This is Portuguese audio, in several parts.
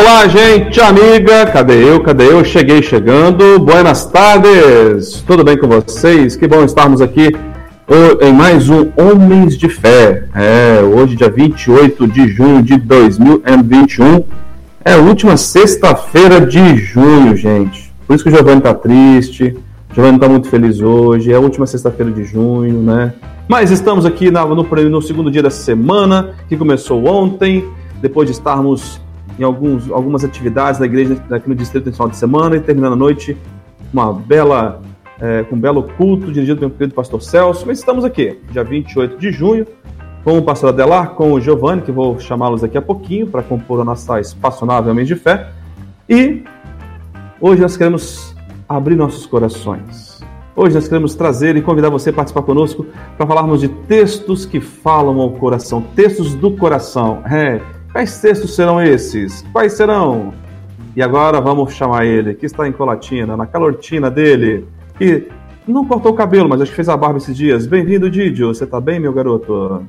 Olá, gente, amiga, cadê eu? Cadê eu? Cheguei chegando. Buenas tardes. Tudo bem com vocês? Que bom estarmos aqui em mais um Homens de Fé. É, hoje, dia 28 de junho de 2021. É a última sexta-feira de junho, gente. Por isso que o Giovanni tá triste. O Giovanni tá muito feliz hoje. É a última sexta-feira de junho, né? Mas estamos aqui no, no, no segundo dia da semana, que começou ontem, depois de estarmos em alguns, algumas atividades da igreja aqui no Distrito no final de semana e terminando a noite uma bela, é, com um belo culto dirigido pelo querido pastor Celso. Mas estamos aqui, dia 28 de junho, com o pastor Adelar, com o Giovanni, que vou chamá-los daqui a pouquinho para compor a nossa espaçonável mês de fé. E hoje nós queremos abrir nossos corações. Hoje nós queremos trazer e convidar você a participar conosco para falarmos de textos que falam ao coração, textos do coração. É, Quais textos serão esses? Quais serão? E agora vamos chamar ele, que está em Colatina, na calortina dele, que não cortou o cabelo, mas acho que fez a barba esses dias. Bem-vindo, Didio. Você está bem, meu garoto?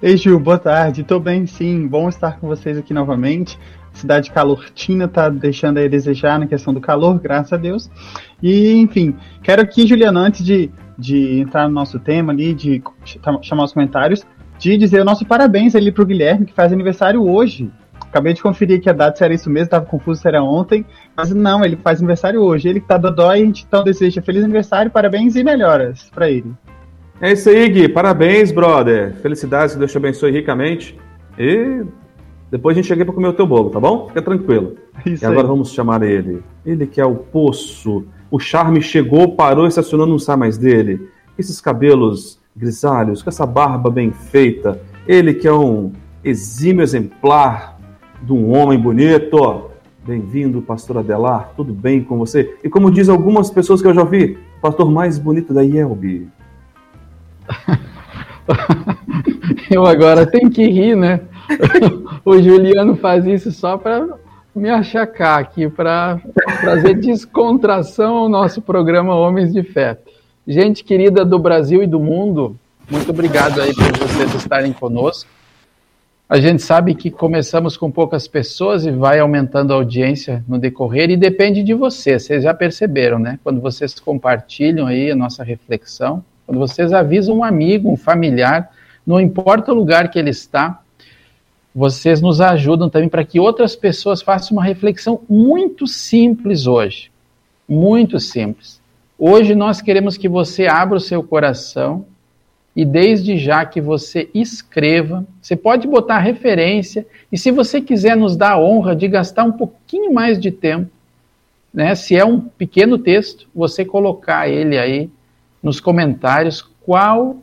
Ei, Gil, boa tarde. Estou bem, sim. Bom estar com vocês aqui novamente. Cidade calortina está deixando a desejar na questão do calor, graças a Deus. E, enfim, quero aqui, Juliana, antes de, de entrar no nosso tema ali, de chamar os comentários, de dizer o nosso parabéns ali pro Guilherme, que faz aniversário hoje. Acabei de conferir que a data se era isso mesmo, tava confuso se era ontem, mas não, ele faz aniversário hoje. Ele que tá dodói, a gente então deseja feliz aniversário, parabéns e melhoras para ele. É isso aí, Gui. Parabéns, brother. Felicidades, que Deus te abençoe ricamente. E depois a gente chega para comer o teu bolo, tá bom? Fica tranquilo. Isso e agora aí. vamos chamar ele. Ele que é o poço. O charme chegou, parou, estacionou, não sai mais dele. Esses cabelos grisalhos, com essa barba bem feita. Ele que é um exímio exemplar de um homem bonito. Bem-vindo, pastor Adelar. Tudo bem com você? E como diz algumas pessoas que eu já vi, pastor mais bonito da IELB. eu agora tenho que rir, né? o Juliano faz isso só para me achacar aqui, para trazer descontração ao nosso programa Homens de Fé. Gente querida do Brasil e do mundo, muito obrigado aí por vocês estarem conosco. A gente sabe que começamos com poucas pessoas e vai aumentando a audiência no decorrer e depende de vocês. Vocês já perceberam, né? Quando vocês compartilham aí a nossa reflexão, quando vocês avisam um amigo, um familiar, não importa o lugar que ele está, vocês nos ajudam também para que outras pessoas façam uma reflexão muito simples hoje. Muito simples. Hoje nós queremos que você abra o seu coração e desde já que você escreva. Você pode botar referência e se você quiser nos dar a honra de gastar um pouquinho mais de tempo, né, se é um pequeno texto, você colocar ele aí nos comentários qual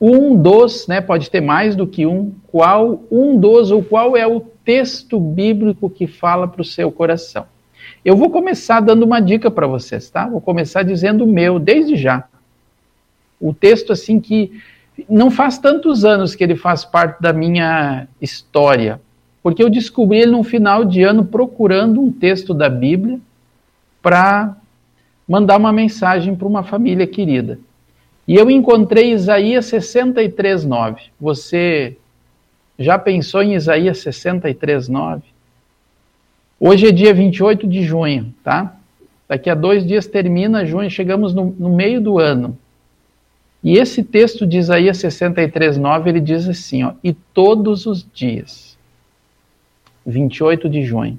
um dos, né, pode ter mais do que um, qual um dos ou qual é o texto bíblico que fala para o seu coração. Eu vou começar dando uma dica para vocês, tá? Vou começar dizendo o meu, desde já. O texto, assim, que não faz tantos anos que ele faz parte da minha história, porque eu descobri ele no final de ano procurando um texto da Bíblia para mandar uma mensagem para uma família querida. E eu encontrei Isaías 63, 9. Você já pensou em Isaías 63, 9? Hoje é dia 28 de junho, tá? Daqui a dois dias termina junho, chegamos no, no meio do ano. E esse texto de Isaías 63, 9, ele diz assim, ó, e todos os dias, 28 de junho,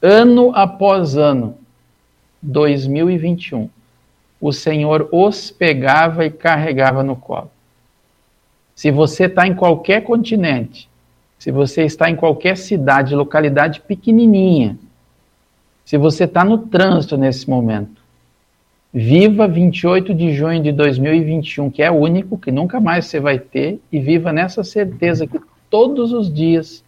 ano após ano, 2021, o Senhor os pegava e carregava no colo. Se você está em qualquer continente, se você está em qualquer cidade, localidade pequenininha, se você está no trânsito nesse momento, viva 28 de junho de 2021, que é único, que nunca mais você vai ter, e viva nessa certeza que todos os dias,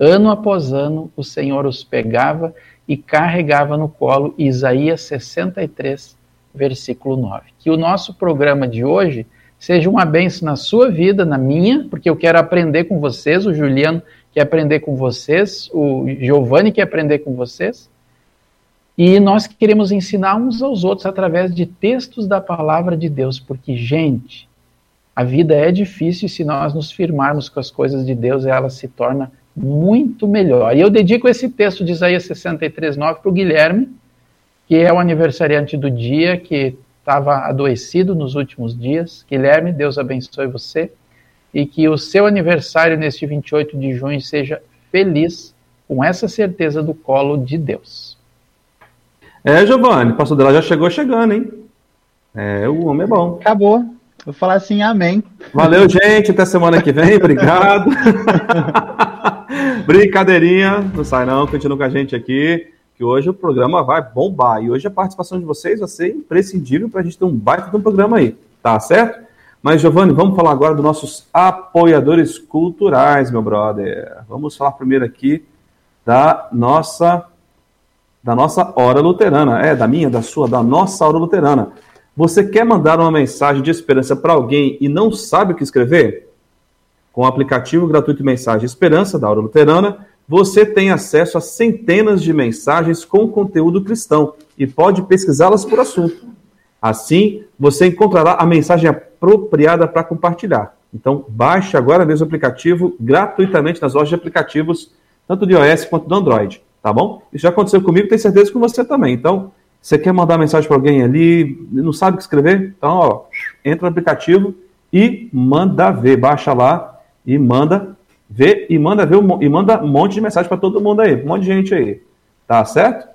ano após ano, o Senhor os pegava e carregava no colo. Isaías 63, versículo 9. Que o nosso programa de hoje seja uma benção na sua vida, na minha, porque eu quero aprender com vocês, o Juliano quer aprender com vocês, o Giovanni quer aprender com vocês. E nós queremos ensinar uns aos outros através de textos da palavra de Deus, porque, gente, a vida é difícil e se nós nos firmarmos com as coisas de Deus, ela se torna muito melhor. E eu dedico esse texto de Isaías 63,9 para o Guilherme, que é o aniversariante do dia, que estava adoecido nos últimos dias. Guilherme, Deus abençoe você e que o seu aniversário neste 28 de junho seja feliz, com essa certeza do colo de Deus. É, Giovanni, pastor dela já chegou chegando, hein? É, o homem é bom. Acabou. Vou falar assim, amém. Valeu, gente. Até semana que vem. Obrigado. Brincadeirinha. Não sai não. Continua com a gente aqui. Que hoje o programa vai bombar. E hoje a participação de vocês vai ser imprescindível para a gente ter um baita de um programa aí. Tá certo? Mas, Giovanni, vamos falar agora dos nossos apoiadores culturais, meu brother. Vamos falar primeiro aqui da nossa da nossa hora luterana. É, da minha, da sua, da nossa hora luterana. Você quer mandar uma mensagem de esperança para alguém e não sabe o que escrever? Com o aplicativo gratuito Mensagem Esperança da Hora Luterana, você tem acesso a centenas de mensagens com conteúdo cristão e pode pesquisá-las por assunto. Assim, você encontrará a mensagem apropriada para compartilhar. Então, baixe agora mesmo o aplicativo gratuitamente nas lojas de aplicativos, tanto de iOS quanto do Android, tá bom? Isso já aconteceu comigo, tenho certeza com você também. Então, você quer mandar mensagem para alguém ali, não sabe o que escrever? Então, ó, entra no aplicativo e manda ver, baixa lá e manda ver e manda ver e manda um monte de mensagem para todo mundo aí, um monte de gente aí, tá certo?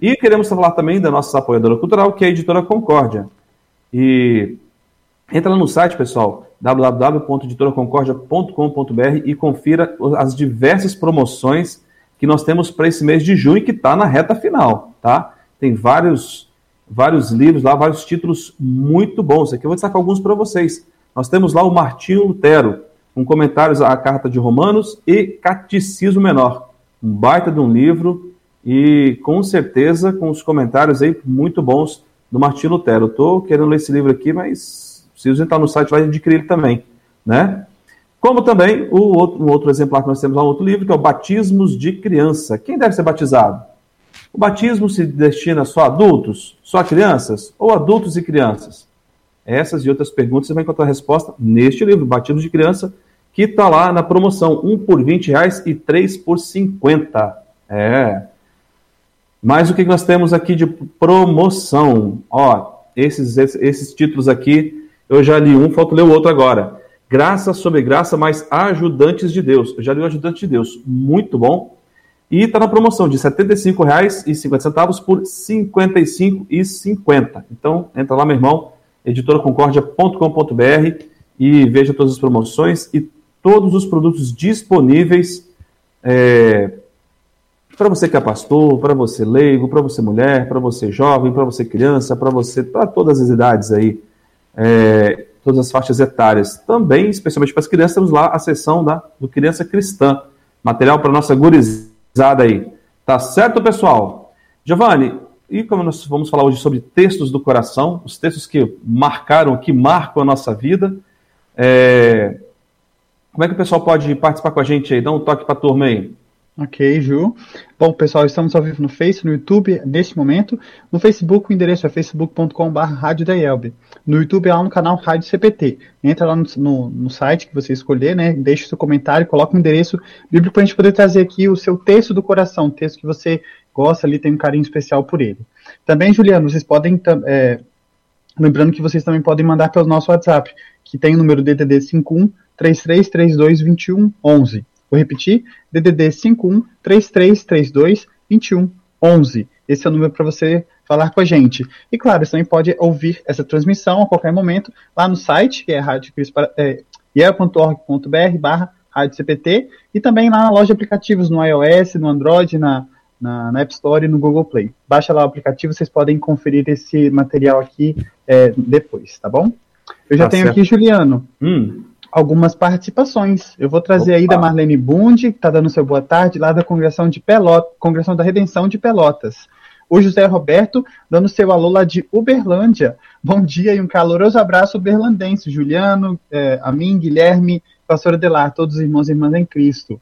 E queremos falar também da nossa apoiadora cultural, que é a Editora Concórdia. E entra lá no site, pessoal, www.editoraconcordia.com.br e confira as diversas promoções que nós temos para esse mês de junho, que está na reta final, tá? Tem vários, vários livros lá, vários títulos muito bons. Aqui eu vou destacar alguns para vocês. Nós temos lá o Martinho Lutero, com comentários à Carta de Romanos e Catecismo Menor. Um baita de um livro e com certeza com os comentários aí muito bons do Martinho Lutero. Estou querendo ler esse livro aqui, mas preciso entrar no site vai adquirir ele também, né? Como também o outro, um outro exemplar que nós temos lá, um outro livro, que é o Batismos de Criança. Quem deve ser batizado? O batismo se destina só a adultos, só a crianças ou adultos e crianças? Essas e outras perguntas você vai encontrar a resposta neste livro, Batismo de Criança, que está lá na promoção, um por 20 reais e três por 50. É. Mas o que nós temos aqui de promoção? Ó, esses, esses, esses títulos aqui, eu já li um, falta ler o outro agora. Graça sobre graça, mais ajudantes de Deus. Eu já li o ajudante de Deus, muito bom. E está na promoção de R$ 75,50 por R$ 55,50. Então, entra lá, meu irmão, editoraconcordia.com.br e veja todas as promoções e todos os produtos disponíveis é, para você que é pastor, para você leigo, para você mulher, para você jovem, para você criança, para você, para todas as idades aí, é, todas as faixas etárias. Também, especialmente para as crianças, temos lá a seção da, do Criança Cristã, material para nossa gurizada aí. Tá certo, pessoal? Giovanni, e como nós vamos falar hoje sobre textos do coração, os textos que marcaram, que marcam a nossa vida, é... como é que o pessoal pode participar com a gente aí? Dá um toque para a turma aí. Ok, Ju. Bom, pessoal, estamos ao vivo no Face, no YouTube, neste momento. No Facebook, o endereço é facebook.com.br. No YouTube é lá no canal Rádio CPT. Entra lá no, no, no, site que você escolher, né? Deixe seu comentário, coloque o um endereço bíblico para a gente poder trazer aqui o seu texto do coração, um texto que você gosta ali, tem um carinho especial por ele. Também, Juliano, vocês podem. É, lembrando que vocês também podem mandar pelo nosso WhatsApp, que tem o número DDD 51 3332 2111. Vou repetir, DDD 51 3332 2111. Esse é o número para você falar com a gente. E claro, você também pode ouvir essa transmissão a qualquer momento lá no site, que é radiocristo.org.br é, barra Rádio CPT, e também lá na loja de aplicativos no iOS, no Android, na, na, na, App Store e no Google Play. Baixa lá o aplicativo, vocês podem conferir esse material aqui é, depois, tá bom? Eu já tá tenho certo. aqui, Juliano. Hum algumas participações. Eu vou trazer Opa. aí da Marlene Bund, que está dando seu boa tarde, lá da Congregação de Pelotas, Congregação da Redenção de Pelotas. O José Roberto dando seu alô lá de Uberlândia. Bom dia e um caloroso abraço uberlandense. Juliano, é, a mim, Guilherme, pastor Adelar, todos os irmãos e irmãs em Cristo.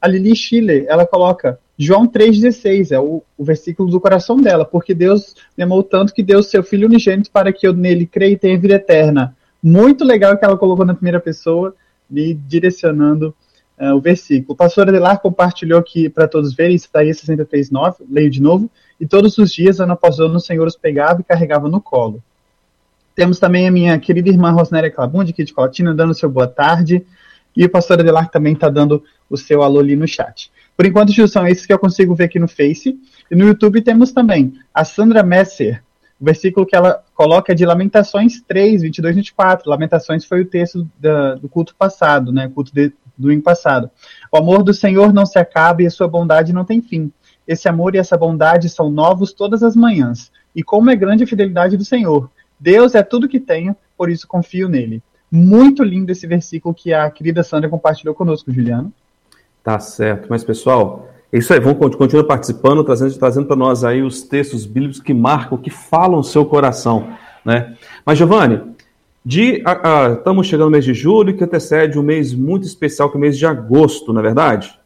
A Lili Schiller, ela coloca João 3,16, é o, o, versículo do coração dela, porque Deus amou tanto que deu seu Filho unigênito para que eu nele creia e tenha vida eterna muito legal que ela colocou na primeira pessoa, me direcionando uh, o versículo. O pastor Adelar compartilhou aqui para todos verem, Isaías 63, 9, leio de novo. E todos os dias, ano após ano, o Senhor os pegava e carregava no colo. Temos também a minha querida irmã Rosnéria Clabundi, aqui de Colatina, dando seu boa tarde. E o pastor Adelar também está dando o seu alô ali no chat. Por enquanto, Gil, são esses que eu consigo ver aqui no Face. E no YouTube temos também a Sandra Messer. O versículo que ela coloca é de Lamentações 3, 22 e 24. Lamentações foi o texto da, do culto passado, né? Culto de, do ano passado. O amor do Senhor não se acaba e a sua bondade não tem fim. Esse amor e essa bondade são novos todas as manhãs. E como é grande a fidelidade do Senhor. Deus é tudo que tenho, por isso confio nele. Muito lindo esse versículo que a querida Sandra compartilhou conosco, Juliano. Tá certo. Mas, pessoal, é isso aí. Vamos continuar participando, trazendo, trazendo para nós aí os textos bíblicos que marcam, que falam o seu coração. Né? Mas, Giovanni, estamos chegando no mês de julho, que antecede um mês muito especial, que é o mês de agosto, na é verdade?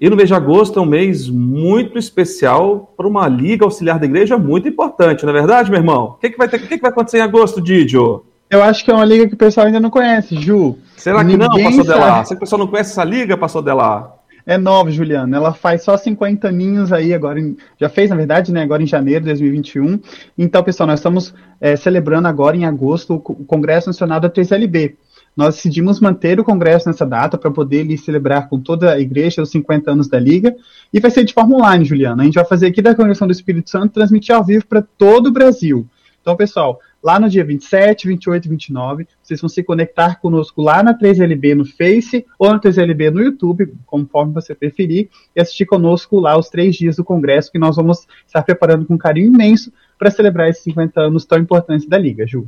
E no mês de agosto é um mês muito especial para uma liga auxiliar da igreja muito importante, não é verdade, meu irmão? O que, que, vai, ter, o que, que vai acontecer em agosto, Didio? Eu acho que é uma liga que o pessoal ainda não conhece, Ju. Será que Ninguém não, Pastor Delar? Será que o pessoal não conhece essa liga, Pastor Delar? É nova, Juliana. Ela faz só 50 aninhos aí agora. Em, já fez, na verdade, né? Agora em janeiro de 2021. Então, pessoal, nós estamos é, celebrando agora em agosto o Congresso Nacional da 3LB. Nós decidimos manter o congresso nessa data para poder ali, celebrar com toda a igreja os 50 anos da Liga. E vai ser de forma online, Juliana. A gente vai fazer aqui da Congregação do Espírito Santo, transmitir ao vivo para todo o Brasil. Então, pessoal, lá no dia 27, 28 e 29. Vocês vão se conectar conosco lá na 3LB no Face ou na 3LB no YouTube, conforme você preferir, e assistir conosco lá os três dias do Congresso, que nós vamos estar preparando com carinho imenso para celebrar esses 50 anos tão importantes da Liga, Ju.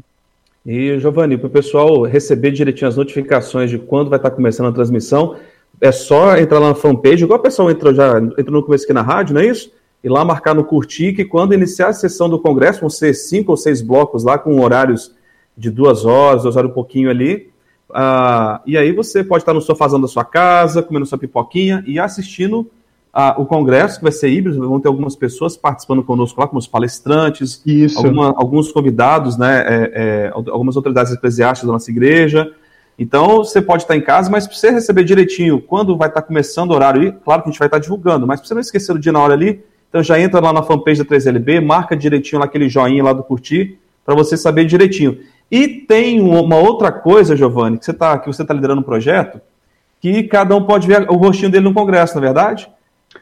E, Giovanni, para o pessoal receber direitinho as notificações de quando vai estar começando a transmissão, é só entrar lá na fanpage, igual o pessoal entrou já entrou no começo aqui na rádio, não é isso? e lá marcar no curtir que quando iniciar a sessão do Congresso, vão ser cinco ou seis blocos lá com horários de duas horas, duas horas um pouquinho ali. Uh, e aí você pode estar no sofazão da sua casa, comendo sua pipoquinha e assistindo uh, o Congresso, que vai ser híbrido, vão ter algumas pessoas participando conosco lá, como os palestrantes, alguma, alguns convidados, né, é, é, algumas autoridades eclesiásticas da nossa igreja. Então, você pode estar em casa, mas para você receber direitinho quando vai estar começando o horário, claro que a gente vai estar divulgando, mas para você não esquecer o dia na hora ali, então já entra lá na fanpage da 3LB, marca direitinho lá aquele joinha lá do curtir, para você saber direitinho. E tem uma outra coisa, Giovanni, que você está tá liderando um projeto, que cada um pode ver o rostinho dele no congresso, não é verdade?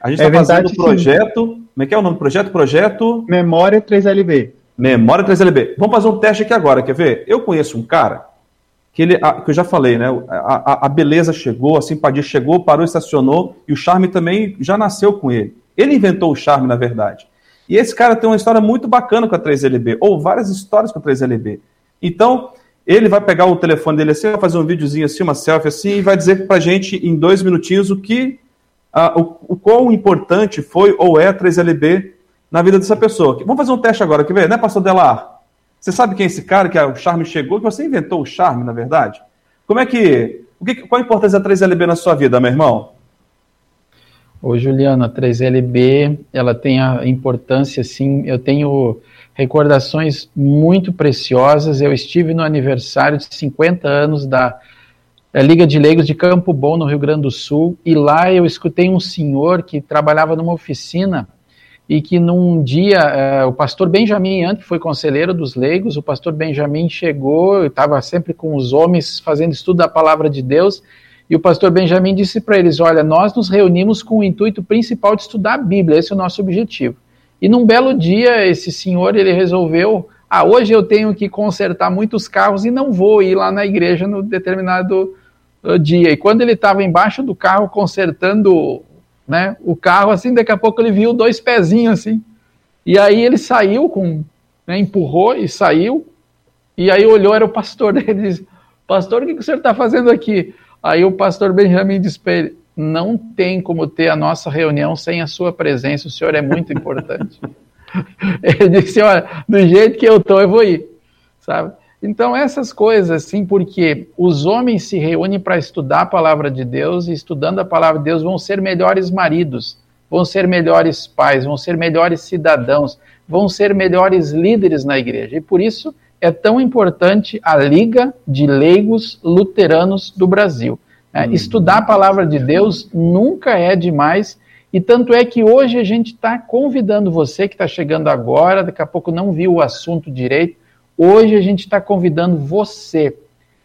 A gente está é fazendo o projeto. Sim. Como é que é o nome do projeto? Projeto. Memória 3LB. Memória 3LB. Vamos fazer um teste aqui agora, quer ver? Eu conheço um cara que ele, que eu já falei, né? A, a, a beleza chegou, a simpatia chegou, parou, estacionou, e o charme também já nasceu com ele. Ele inventou o charme, na verdade. E esse cara tem uma história muito bacana com a 3LB, ou várias histórias com a 3LB. Então, ele vai pegar o telefone dele assim, vai fazer um videozinho assim, uma selfie assim, e vai dizer pra gente em dois minutinhos o que, uh, o, o quão importante foi ou é a 3LB na vida dessa pessoa. Vamos fazer um teste agora, quer ver, né, pastor Delar? Você sabe quem é esse cara que o charme chegou? Que você inventou o charme, na verdade? Como é que. O que qual a importância da 3LB na sua vida, meu irmão? Ô, Juliana, a 3LB, ela tem a importância, sim, eu tenho recordações muito preciosas, eu estive no aniversário de 50 anos da Liga de Leigos de Campo Bom, no Rio Grande do Sul, e lá eu escutei um senhor que trabalhava numa oficina e que num dia, eh, o pastor Benjamin, antes foi conselheiro dos leigos, o pastor Benjamin chegou, estava sempre com os homens fazendo estudo da palavra de Deus, e o pastor Benjamin disse para eles: Olha, nós nos reunimos com o intuito principal de estudar a Bíblia, esse é o nosso objetivo. E num belo dia, esse senhor ele resolveu: Ah, hoje eu tenho que consertar muitos carros e não vou ir lá na igreja no determinado dia. E quando ele estava embaixo do carro consertando né, o carro, assim, daqui a pouco ele viu dois pezinhos assim. E aí ele saiu com, né, empurrou e saiu. E aí olhou, era o pastor dele, disse: Pastor, o que, que o senhor está fazendo aqui? Aí o pastor Benjamin disse para ele: não tem como ter a nossa reunião sem a sua presença, o senhor é muito importante. ele disse: olha, do jeito que eu estou, eu vou ir, sabe? Então, essas coisas, assim, porque os homens se reúnem para estudar a palavra de Deus e, estudando a palavra de Deus, vão ser melhores maridos, vão ser melhores pais, vão ser melhores cidadãos, vão ser melhores líderes na igreja. E por isso, é tão importante a Liga de Leigos Luteranos do Brasil. É, hum. Estudar a palavra de Deus nunca é demais. E tanto é que hoje a gente está convidando você que está chegando agora, daqui a pouco não viu o assunto direito. Hoje a gente está convidando você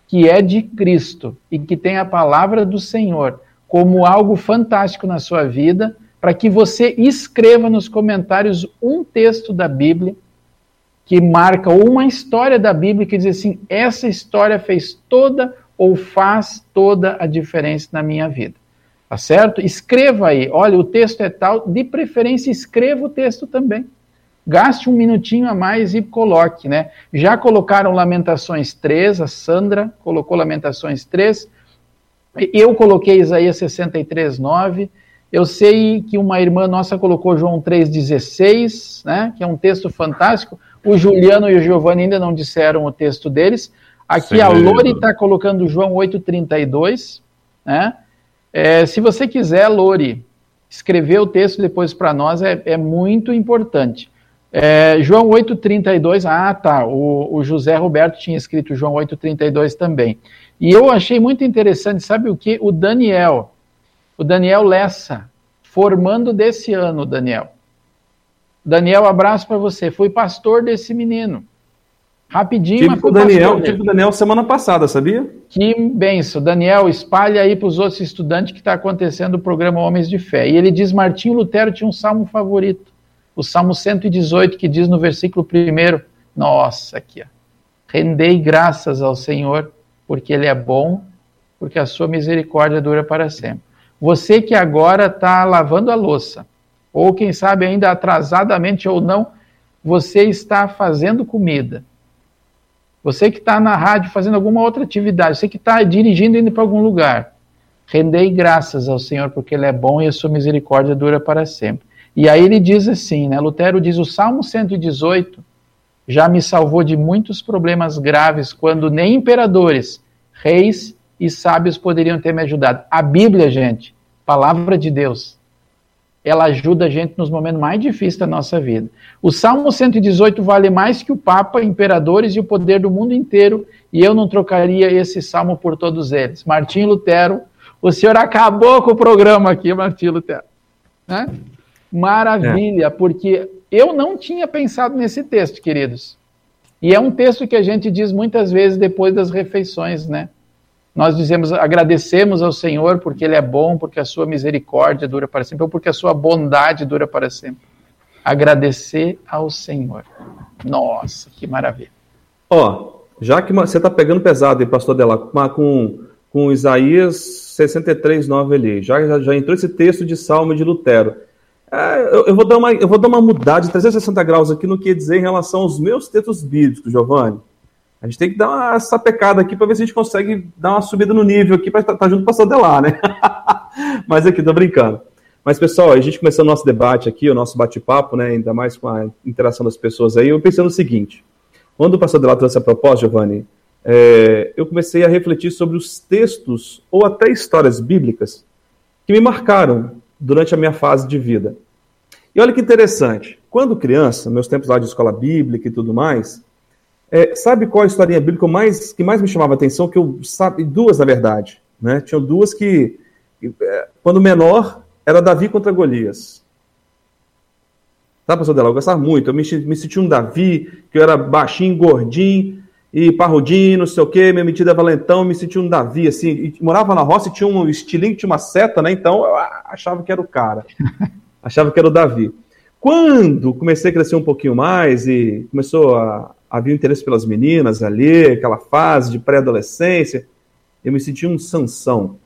que é de Cristo e que tem a palavra do Senhor como algo fantástico na sua vida, para que você escreva nos comentários um texto da Bíblia que marca uma história da Bíblia que diz assim: essa história fez toda ou faz toda a diferença na minha vida. Tá certo? Escreva aí. Olha, o texto é tal, de preferência escreva o texto também. Gaste um minutinho a mais e coloque, né? Já colocaram Lamentações 3, a Sandra colocou Lamentações 3. Eu coloquei Isaías 63, 9. Eu sei que uma irmã nossa colocou João 3,16, né? Que é um texto fantástico. O Juliano e o Giovanni ainda não disseram o texto deles. Aqui Sim. a Lori está colocando João 8,32, né? É, se você quiser, Lori, escrever o texto depois para nós é, é, muito importante. É, João 8,32, ah tá, o, o, José Roberto tinha escrito João 8,32 também. E eu achei muito interessante, sabe o que? O Daniel, o Daniel Lessa, formando desse ano, Daniel. Daniel, abraço para você. Fui pastor desse menino. Rapidinho, tive mas o Daniel, tive o Daniel semana passada, sabia? Que benção. Daniel, espalha aí para os outros estudantes que está acontecendo o programa Homens de Fé. E ele diz: Martinho Lutero tinha um salmo favorito, o Salmo 118, que diz no versículo 1, nossa, aqui, ó. Rendei graças ao Senhor, porque Ele é bom, porque a sua misericórdia dura para sempre. Você que agora está lavando a louça, ou quem sabe ainda atrasadamente ou não, você está fazendo comida você que está na rádio fazendo alguma outra atividade, você que está dirigindo indo para algum lugar, rendei graças ao Senhor porque Ele é bom e a sua misericórdia dura para sempre. E aí ele diz assim, né? Lutero diz: o Salmo 118 já me salvou de muitos problemas graves quando nem imperadores, reis e sábios poderiam ter me ajudado. A Bíblia, gente, palavra de Deus, ela ajuda a gente nos momentos mais difíceis da nossa vida. O Salmo 118 vale mais que o Papa, imperadores e o poder do mundo inteiro, e eu não trocaria esse salmo por todos eles. Martim Lutero, o senhor acabou com o programa aqui, Martim Lutero. Né? Maravilha, é. porque eu não tinha pensado nesse texto, queridos. E é um texto que a gente diz muitas vezes depois das refeições, né? nós dizemos, agradecemos ao Senhor porque Ele é bom, porque a sua misericórdia dura para sempre, ou porque a sua bondade dura para sempre. Agradecer ao Senhor. Nossa, que maravilha. Ó, já que você está pegando pesado aí, pastor Dela, com, com Isaías 63, 9 ali, já, já, já entrou esse texto de Salmo de Lutero. É, eu, eu, vou dar uma, eu vou dar uma mudada de 360 graus aqui no que dizer em relação aos meus textos bíblicos, Giovanni. A gente tem que dar uma sapecada aqui para ver se a gente consegue dar uma subida no nível aqui para estar tá junto com o pastor Delar, né? Mas aqui, tô brincando. Mas, pessoal, a gente começou o nosso debate aqui, o nosso bate-papo, né? Ainda mais com a interação das pessoas aí. Eu pensei no seguinte: quando o pastor Delar trouxe a proposta, Giovanni, é, eu comecei a refletir sobre os textos ou até histórias bíblicas que me marcaram durante a minha fase de vida. E olha que interessante, quando criança, meus tempos lá de escola bíblica e tudo mais, é, sabe qual a historinha bíblica mais, que mais me chamava a atenção? Que eu sabe duas na verdade, né? Tinham duas que, é, quando menor, era Davi contra Golias. Tá, pastor Dela? Eu gostava muito. Eu me, me sentia um Davi, que eu era baixinho, gordinho e parrudinho, não sei o quê, minha metida valentão, me sentia um Davi, assim, morava na roça e tinha um estilinho, tinha uma seta, né? Então eu achava que era o cara. achava que era o Davi. Quando comecei a crescer um pouquinho mais e começou a, havia interesse pelas meninas ali, aquela fase de pré-adolescência, eu me sentia um Sansão.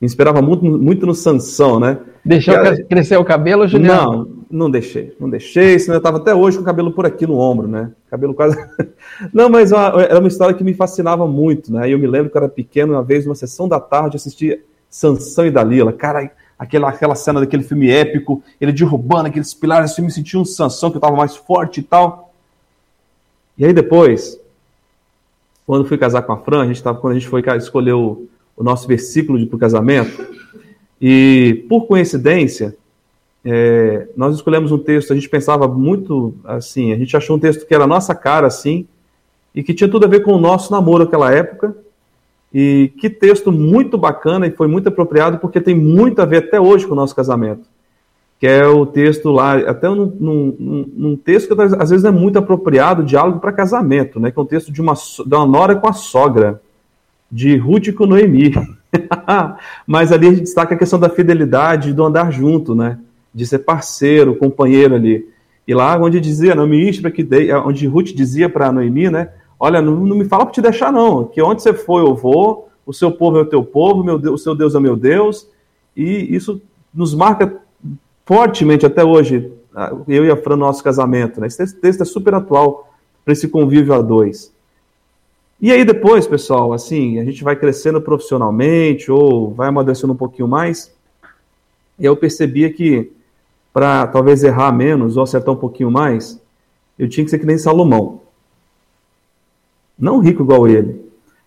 Me inspirava muito, muito no Sansão, né? Deixou crescer o cabelo, Juliano? Não, não deixei. Não deixei, senão eu estava até hoje com o cabelo por aqui no ombro, né? Cabelo quase... não, mas era uma história que me fascinava muito, né? Eu me lembro que eu era pequeno, uma vez, numa sessão da tarde, assisti Sansão e Dalila. Cara, aquela, aquela cena daquele filme épico, ele derrubando aqueles pilares, assim, eu me sentia um Sansão, que eu estava mais forte e tal. E aí depois, quando fui casar com a Fran, a gente tava, quando a gente foi escolher o, o nosso versículo para o casamento, e por coincidência, é, nós escolhemos um texto, a gente pensava muito assim, a gente achou um texto que era a nossa cara, assim, e que tinha tudo a ver com o nosso namoro naquela época, E que texto muito bacana e foi muito apropriado, porque tem muito a ver até hoje com o nosso casamento. Que é o texto lá, até num, num, num texto que às vezes é muito apropriado, diálogo para casamento, né? Que é um texto de uma, de uma nora com a sogra, de Ruth com Noemi. Mas ali a gente destaca a questão da fidelidade, do andar junto, né? De ser parceiro, companheiro ali. E lá onde dizia, me para que dei, onde Ruth dizia para Noemi, né? Olha, não, não me fala para te deixar, não. Que onde você for, eu vou. O seu povo é o teu povo, meu Deus, o seu Deus é meu Deus. E isso nos marca fortemente até hoje, eu e a Fran, nosso casamento. Né? Esse texto é super atual para esse convívio a dois. E aí depois, pessoal, assim, a gente vai crescendo profissionalmente ou vai amadurecendo um pouquinho mais. E eu percebia que para talvez errar menos ou acertar um pouquinho mais, eu tinha que ser que nem Salomão. Não rico igual ele,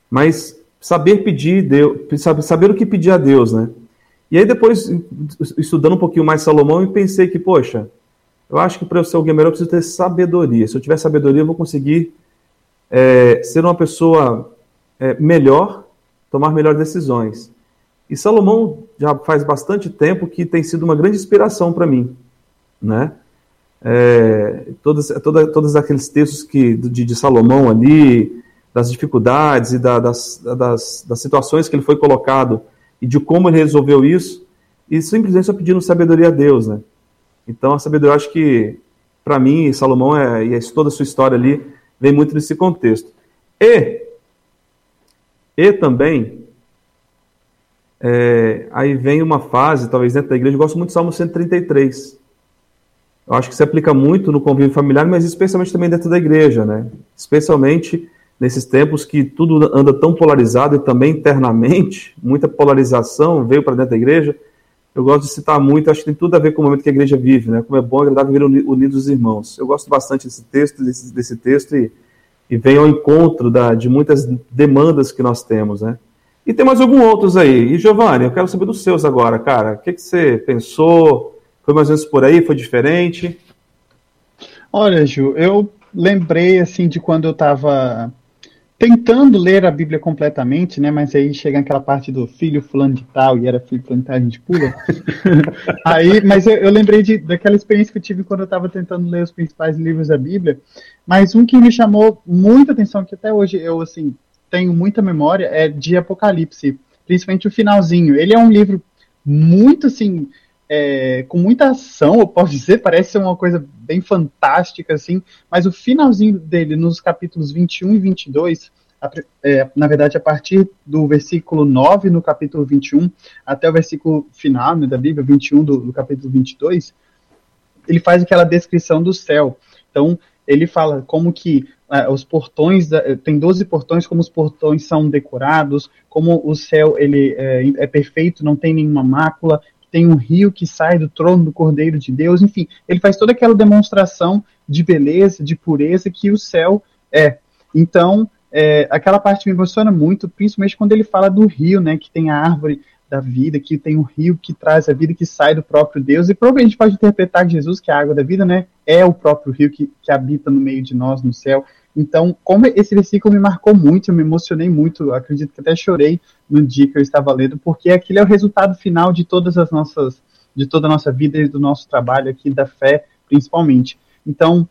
mas saber pedir Deus, saber o que pedir a Deus, né? E aí depois, estudando um pouquinho mais Salomão, eu pensei que, poxa, eu acho que para eu ser alguém melhor eu preciso ter sabedoria. Se eu tiver sabedoria, eu vou conseguir é, ser uma pessoa é, melhor, tomar melhores decisões. E Salomão já faz bastante tempo que tem sido uma grande inspiração para mim, né? É, todos, toda, todos aqueles textos que, de, de Salomão ali, das dificuldades e da, das, das, das, situações que ele foi colocado e de como ele resolveu isso, e simplesmente só pedindo sabedoria a Deus, né? Então a sabedoria, eu acho que, para mim, Salomão é, e toda a sua história ali, vem muito nesse contexto. E, e também, é, aí vem uma fase, talvez dentro da igreja, eu gosto muito do Salmo 133. Eu acho que se aplica muito no convívio familiar, mas especialmente também dentro da igreja, né? Especialmente nesses tempos que tudo anda tão polarizado e também internamente, muita polarização veio para dentro da igreja. Eu gosto de citar muito, acho que tem tudo a ver com o momento que a igreja vive, né? Como é bom agradável viver unidos os irmãos. Eu gosto bastante desse texto, desse, desse texto e, e vem ao encontro da, de muitas demandas que nós temos, né? E tem mais alguns outros aí. E Giovanni, eu quero saber dos seus agora, cara. O que, que você pensou? Foi mais ou menos por aí? Foi diferente? Olha, Ju, eu lembrei assim de quando eu estava tentando ler a Bíblia completamente, né? Mas aí chega aquela parte do filho fulano de tal, e era filho fulano de tal, a gente pula. aí, mas eu, eu lembrei de, daquela experiência que eu tive quando eu estava tentando ler os principais livros da Bíblia. Mas um que me chamou muita atenção, que até hoje eu, assim, tenho muita memória, é de Apocalipse. Principalmente o finalzinho. Ele é um livro muito, assim, é, com muita ação, eu posso dizer, parece ser uma coisa bem fantástica, assim, mas o finalzinho dele, nos capítulos 21 e 22, a, é, na verdade, a partir do versículo 9 no capítulo 21 até o versículo final né, da Bíblia, 21 do, do capítulo 22, ele faz aquela descrição do céu. Então, ele fala como que uh, os portões, tem 12 portões, como os portões são decorados, como o céu ele é, é perfeito, não tem nenhuma mácula, tem um rio que sai do trono do Cordeiro de Deus, enfim, ele faz toda aquela demonstração de beleza, de pureza que o céu é. Então, é, aquela parte me emociona muito, principalmente quando ele fala do rio, né, que tem a árvore da vida, que tem um rio que traz a vida que sai do próprio Deus, e provavelmente a gente pode interpretar que Jesus, que é a água da vida, né, é o próprio rio que, que habita no meio de nós, no céu. Então, como esse versículo me marcou muito, eu me emocionei muito, acredito que até chorei no dia que eu estava lendo, porque aquilo é o resultado final de todas as nossas, de toda a nossa vida e do nosso trabalho aqui, da fé, principalmente. Então,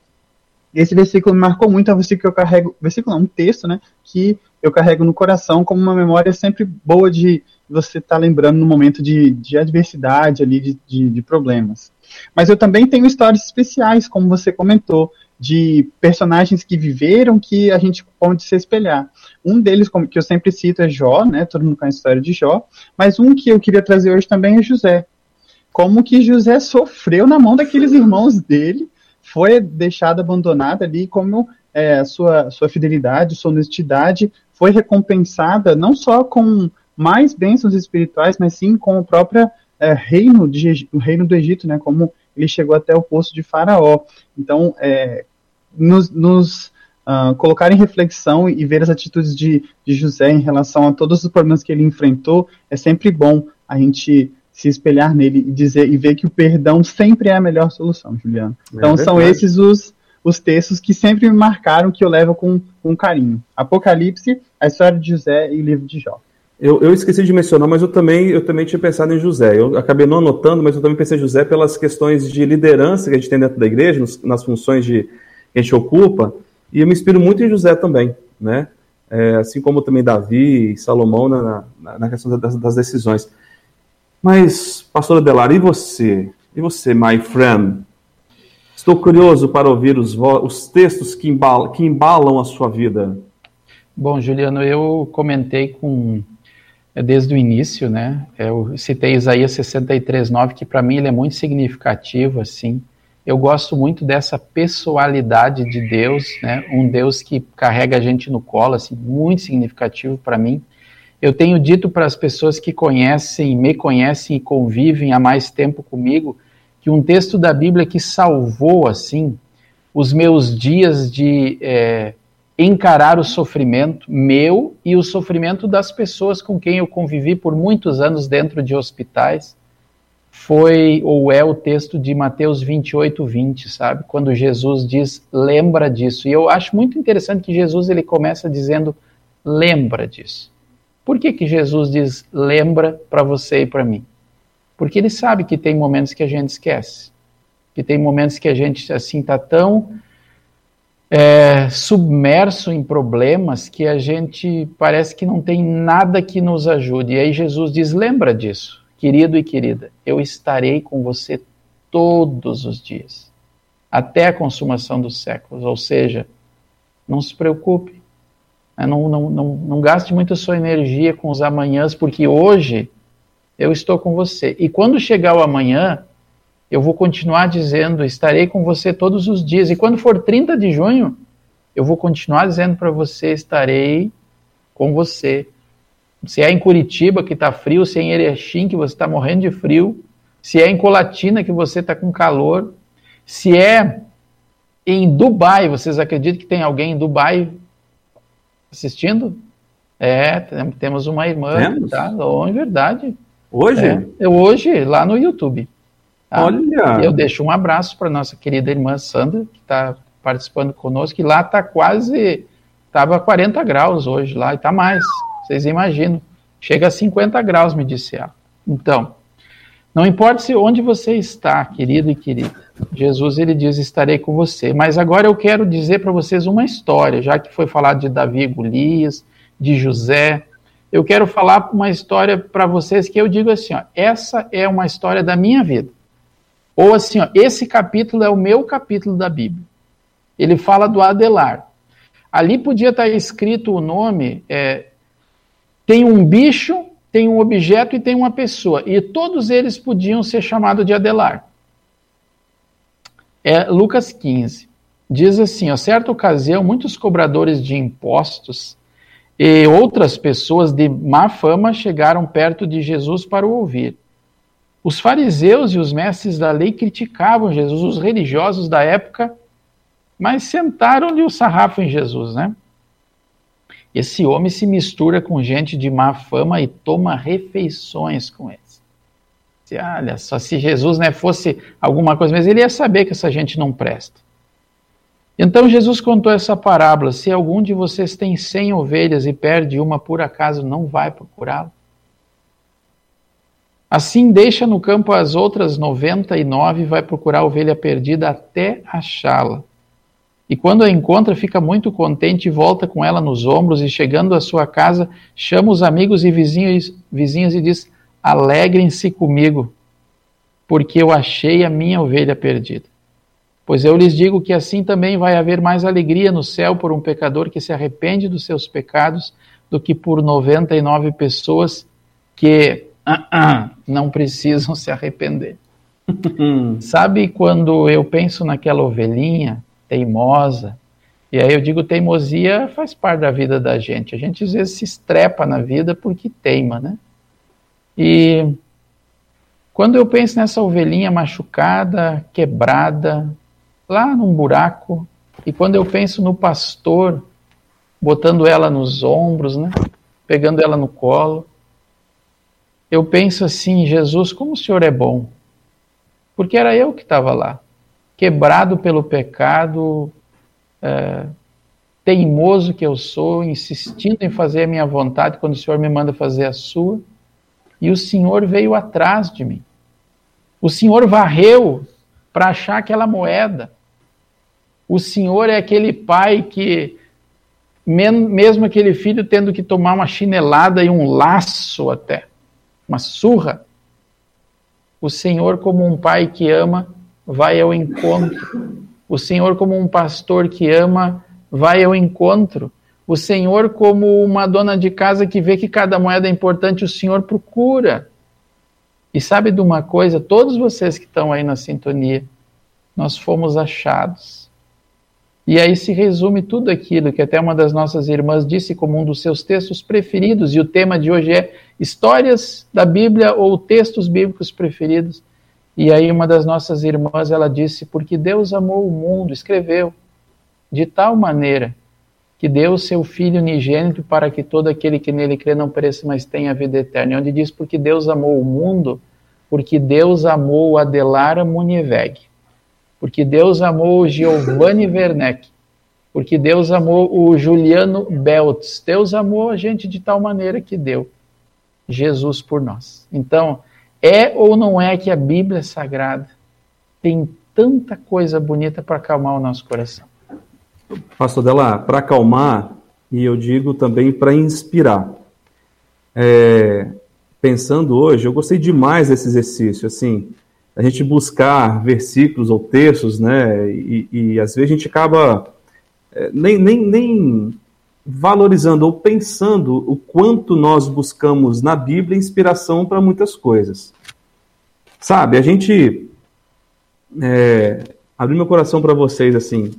esse versículo me marcou muito, é um versículo que eu carrego, versículo não, um texto, né, que eu carrego no coração como uma memória sempre boa de você estar tá lembrando no momento de, de adversidade ali, de, de, de problemas. Mas eu também tenho histórias especiais, como você comentou, de personagens que viveram que a gente pode se espelhar. Um deles, como que eu sempre cito, é Jó, né? Todo mundo conhece a história de Jó. Mas um que eu queria trazer hoje também é José. Como que José sofreu na mão daqueles irmãos dele, foi deixado abandonado ali, como é, a sua, sua fidelidade, sua honestidade foi recompensada não só com mais bênçãos espirituais, mas sim com o próprio é, reino, de, o reino do Egito, né? Como ele chegou até o posto de Faraó. Então, é, nos, nos uh, colocar em reflexão e ver as atitudes de, de José em relação a todos os problemas que ele enfrentou, é sempre bom a gente se espelhar nele e dizer e ver que o perdão sempre é a melhor solução, Juliano. É então é são esses os, os textos que sempre me marcaram, que eu levo com, com carinho. Apocalipse, a história de José e o livro de Jó. Eu, eu, esqueci de mencionar, mas eu também, eu também tinha pensado em José. Eu acabei não anotando, mas eu também pensei em José pelas questões de liderança que a gente tem dentro da igreja, nos, nas funções de, a gente ocupa, e eu me inspiro muito em José também, né? É, assim como também Davi e Salomão na, na, na questão das, das, decisões. Mas, pastor Adelar, e você? E você, my friend? Estou curioso para ouvir os, os textos que embalam, que embalam a sua vida. Bom, Juliano, eu comentei com é, desde o início, né? Eu citei Isaías 63:9, que para mim ele é muito significativo, assim. Eu gosto muito dessa pessoalidade de Deus, né? Um Deus que carrega a gente no colo, assim, muito significativo para mim. Eu tenho dito para as pessoas que conhecem, me conhecem e convivem há mais tempo comigo, que um texto da Bíblia que salvou, assim, os meus dias de é, encarar o sofrimento meu e o sofrimento das pessoas com quem eu convivi por muitos anos dentro de hospitais, foi ou é o texto de Mateus 28, 20, sabe? Quando Jesus diz, lembra disso. E eu acho muito interessante que Jesus ele começa dizendo, lembra disso. Por que, que Jesus diz, lembra para você e para mim? Porque ele sabe que tem momentos que a gente esquece. Que tem momentos que a gente, assim, está tão é, submerso em problemas que a gente parece que não tem nada que nos ajude. E aí Jesus diz: lembra disso Querido e querida, eu estarei com você todos os dias, até a consumação dos séculos. Ou seja, não se preocupe, né? não, não, não, não gaste muito a sua energia com os amanhãs, porque hoje eu estou com você. E quando chegar o amanhã, eu vou continuar dizendo: estarei com você todos os dias. E quando for 30 de junho, eu vou continuar dizendo para você: estarei com você se é em Curitiba que está frio, se é em Erechim que você está morrendo de frio, se é em Colatina que você está com calor, se é em Dubai, vocês acreditam que tem alguém em Dubai assistindo? É, temos uma irmã, temos? tá? Oh, é verdade. Hoje? É, hoje, lá no YouTube. Tá? Olha! Eu deixo um abraço para nossa querida irmã Sandra, que está participando conosco, e lá está quase, estava 40 graus hoje lá, e está mais. Vocês imaginam. Chega a 50 graus, me disse ela. Então, não importa se onde você está, querido e querida. Jesus ele diz: "Estarei com você". Mas agora eu quero dizer para vocês uma história, já que foi falado de Davi e Golias, de José. Eu quero falar uma história para vocês que eu digo assim, ó, essa é uma história da minha vida. Ou assim, ó, esse capítulo é o meu capítulo da Bíblia. Ele fala do Adelar. Ali podia estar escrito o nome é, tem um bicho, tem um objeto e tem uma pessoa. E todos eles podiam ser chamados de Adelar. É Lucas 15. Diz assim: a certa ocasião, muitos cobradores de impostos e outras pessoas de má fama chegaram perto de Jesus para o ouvir. Os fariseus e os mestres da lei criticavam Jesus, os religiosos da época, mas sentaram-lhe o sarrafo em Jesus, né? Esse homem se mistura com gente de má fama e toma refeições com eles. Olha só, se Jesus né, fosse alguma coisa, mas ele ia saber que essa gente não presta. Então Jesus contou essa parábola: se algum de vocês tem cem ovelhas e perde uma por acaso, não vai procurá-la? Assim deixa no campo as outras noventa e nove e vai procurar a ovelha perdida até achá-la. E quando a encontra, fica muito contente e volta com ela nos ombros e chegando à sua casa, chama os amigos e vizinhos, vizinhos e diz: Alegrem-se comigo, porque eu achei a minha ovelha perdida. Pois eu lhes digo que assim também vai haver mais alegria no céu por um pecador que se arrepende dos seus pecados do que por 99 pessoas que uh -uh, não precisam se arrepender. Sabe quando eu penso naquela ovelhinha teimosa. E aí eu digo teimosia faz parte da vida da gente. A gente às vezes se estrepa na vida porque teima, né? E quando eu penso nessa ovelhinha machucada, quebrada, lá num buraco, e quando eu penso no pastor botando ela nos ombros, né? Pegando ela no colo, eu penso assim, Jesus, como o Senhor é bom. Porque era eu que estava lá quebrado pelo pecado, é, teimoso que eu sou, insistindo em fazer a minha vontade quando o Senhor me manda fazer a sua, e o Senhor veio atrás de mim. O Senhor varreu para achar aquela moeda. O Senhor é aquele pai que, mesmo aquele filho tendo que tomar uma chinelada e um laço até, uma surra, o Senhor, como um pai que ama, vai ao encontro. O Senhor, como um pastor que ama, vai ao encontro. O Senhor, como uma dona de casa que vê que cada moeda é importante, o Senhor procura. E sabe de uma coisa? Todos vocês que estão aí na sintonia, nós fomos achados. E aí se resume tudo aquilo que até uma das nossas irmãs disse como um dos seus textos preferidos, e o tema de hoje é histórias da Bíblia ou textos bíblicos preferidos. E aí uma das nossas irmãs, ela disse, porque Deus amou o mundo, escreveu, de tal maneira que deu o seu Filho unigênito para que todo aquele que nele crê não pereça, mas tenha vida eterna. E onde diz, porque Deus amou o mundo, porque Deus amou Adelara Munieveg, porque Deus amou Giovanni Werneck, porque Deus amou o Juliano Beltz. Deus amou a gente de tal maneira que deu Jesus por nós. Então, é ou não é que a Bíblia Sagrada tem tanta coisa bonita para acalmar o nosso coração? Pastor Dela, para acalmar, e eu digo também para inspirar. É, pensando hoje, eu gostei demais desse exercício, assim, a gente buscar versículos ou textos, né, e, e às vezes a gente acaba é, nem, nem, nem valorizando ou pensando o quanto nós buscamos na Bíblia inspiração para muitas coisas. Sabe, a gente. É, abrir meu coração para vocês, assim,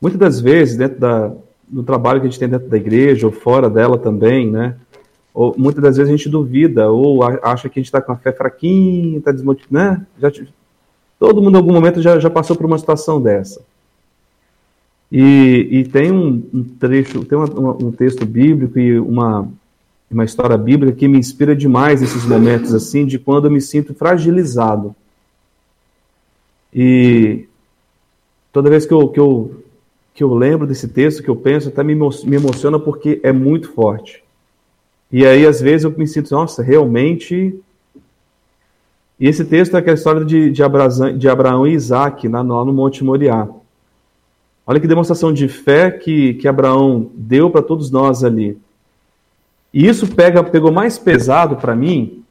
muitas das vezes, dentro da, do trabalho que a gente tem dentro da igreja, ou fora dela também, né? Ou, muitas das vezes a gente duvida, ou acha que a gente está com a fé fraquinha, está desmotivado, né? Já, todo mundo em algum momento já, já passou por uma situação dessa. E, e tem um, um, trecho, tem uma, uma, um texto bíblico e uma, uma história bíblica que me inspira demais nesses momentos assim, de quando eu me sinto fragilizado. E toda vez que eu, que eu, que eu lembro desse texto, que eu penso, até me, me emociona porque é muito forte. E aí, às vezes, eu me sinto, nossa, realmente. E esse texto é aquela história de, de, Abraão, de Abraão e Isaac, no, no Monte Moriá. Olha que demonstração de fé que, que Abraão deu para todos nós ali. E isso pega, pegou mais pesado para mim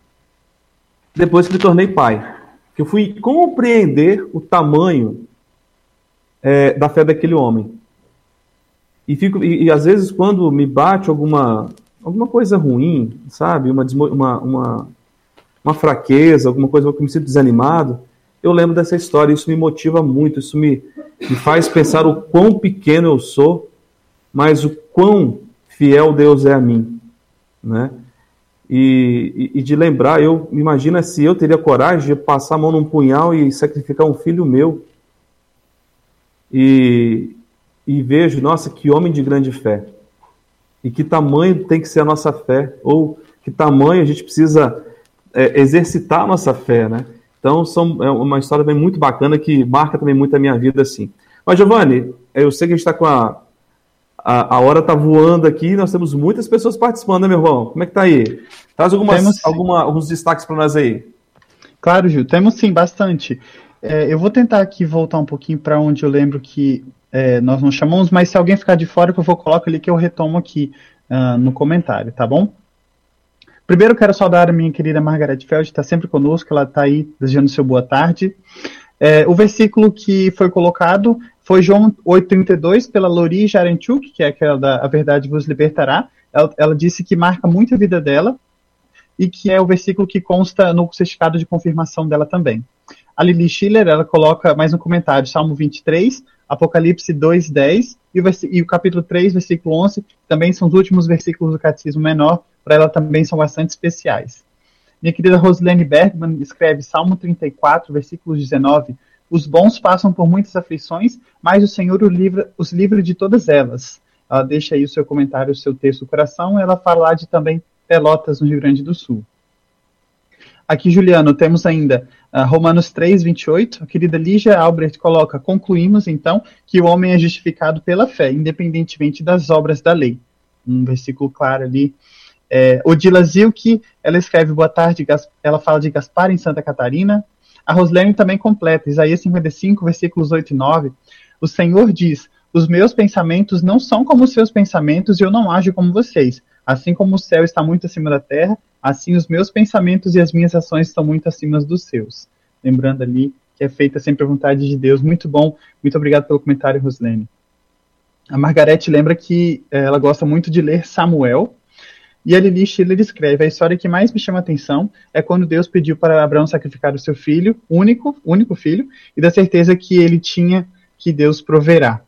depois que me tornei pai. Que eu fui compreender o tamanho é, da fé daquele homem. E, fico, e, e, às vezes quando me bate alguma, alguma coisa ruim, sabe? Uma, uma, uma, uma fraqueza, alguma coisa que eu me sinto desanimado, eu lembro dessa história. Isso me motiva muito, isso me, me faz pensar o quão pequeno eu sou, mas o quão fiel Deus é a mim, né? E, e, e de lembrar, eu imagina se eu teria coragem de passar a mão num punhal e sacrificar um filho meu. E, e vejo, nossa, que homem de grande fé. E que tamanho tem que ser a nossa fé, ou que tamanho a gente precisa é, exercitar a nossa fé, né? Então, são, é uma história bem muito bacana que marca também muito a minha vida, assim. Mas, Giovanni, eu sei que a gente está com a, a, a, hora está voando aqui, nós temos muitas pessoas participando, né, meu irmão? Como é que tá aí? Traz algumas, temos, alguma, alguns destaques para nós aí. Claro, Gil, temos sim, bastante. É, eu vou tentar aqui voltar um pouquinho para onde eu lembro que é, nós não chamamos, mas se alguém ficar de fora, que eu vou colocar ali que eu retomo aqui uh, no comentário, tá bom? Primeiro, quero saudar a minha querida Margaret Feld, que está sempre conosco, ela está aí desejando seu boa tarde. É, o versículo que foi colocado foi João 8,32, pela Lori Jarenchuk, que é aquela da A Verdade Vos Libertará. Ela, ela, disse que marca muito a vida dela e que é o versículo que consta no certificado de confirmação dela também. A Lili Schiller, ela coloca mais um comentário, Salmo 23, Apocalipse 2:10 e, e o capítulo 3, versículo 11, também são os últimos versículos do Catecismo Menor, para ela também são bastante especiais. Minha querida Roslene Bergman escreve Salmo 34, versículo 19: Os bons passam por muitas aflições, mas o Senhor os livra, os livra de todas elas. Ela deixa aí o seu comentário, o seu texto do coração. Ela fala lá de também Pelotas, no Rio Grande do Sul. Aqui, Juliano, temos ainda uh, Romanos 3, 28. A querida Lígia Albrecht coloca: Concluímos, então, que o homem é justificado pela fé, independentemente das obras da lei. Um versículo claro ali. É, Odila Zilke, ela escreve: Boa tarde, ela fala de Gaspar em Santa Catarina. A Roslene também completa, Isaías 55, versículos 8 e 9. O Senhor diz: Os meus pensamentos não são como os seus pensamentos e eu não ajo como vocês. Assim como o céu está muito acima da terra, assim os meus pensamentos e as minhas ações estão muito acima dos seus. Lembrando ali que é feita sempre a vontade de Deus. Muito bom. Muito obrigado pelo comentário, Roslene. A Margarete lembra que eh, ela gosta muito de ler Samuel. E a Lili Schiller escreve: A história que mais me chama a atenção é quando Deus pediu para Abraão sacrificar o seu filho, único, único filho, e da certeza que ele tinha que Deus proverá.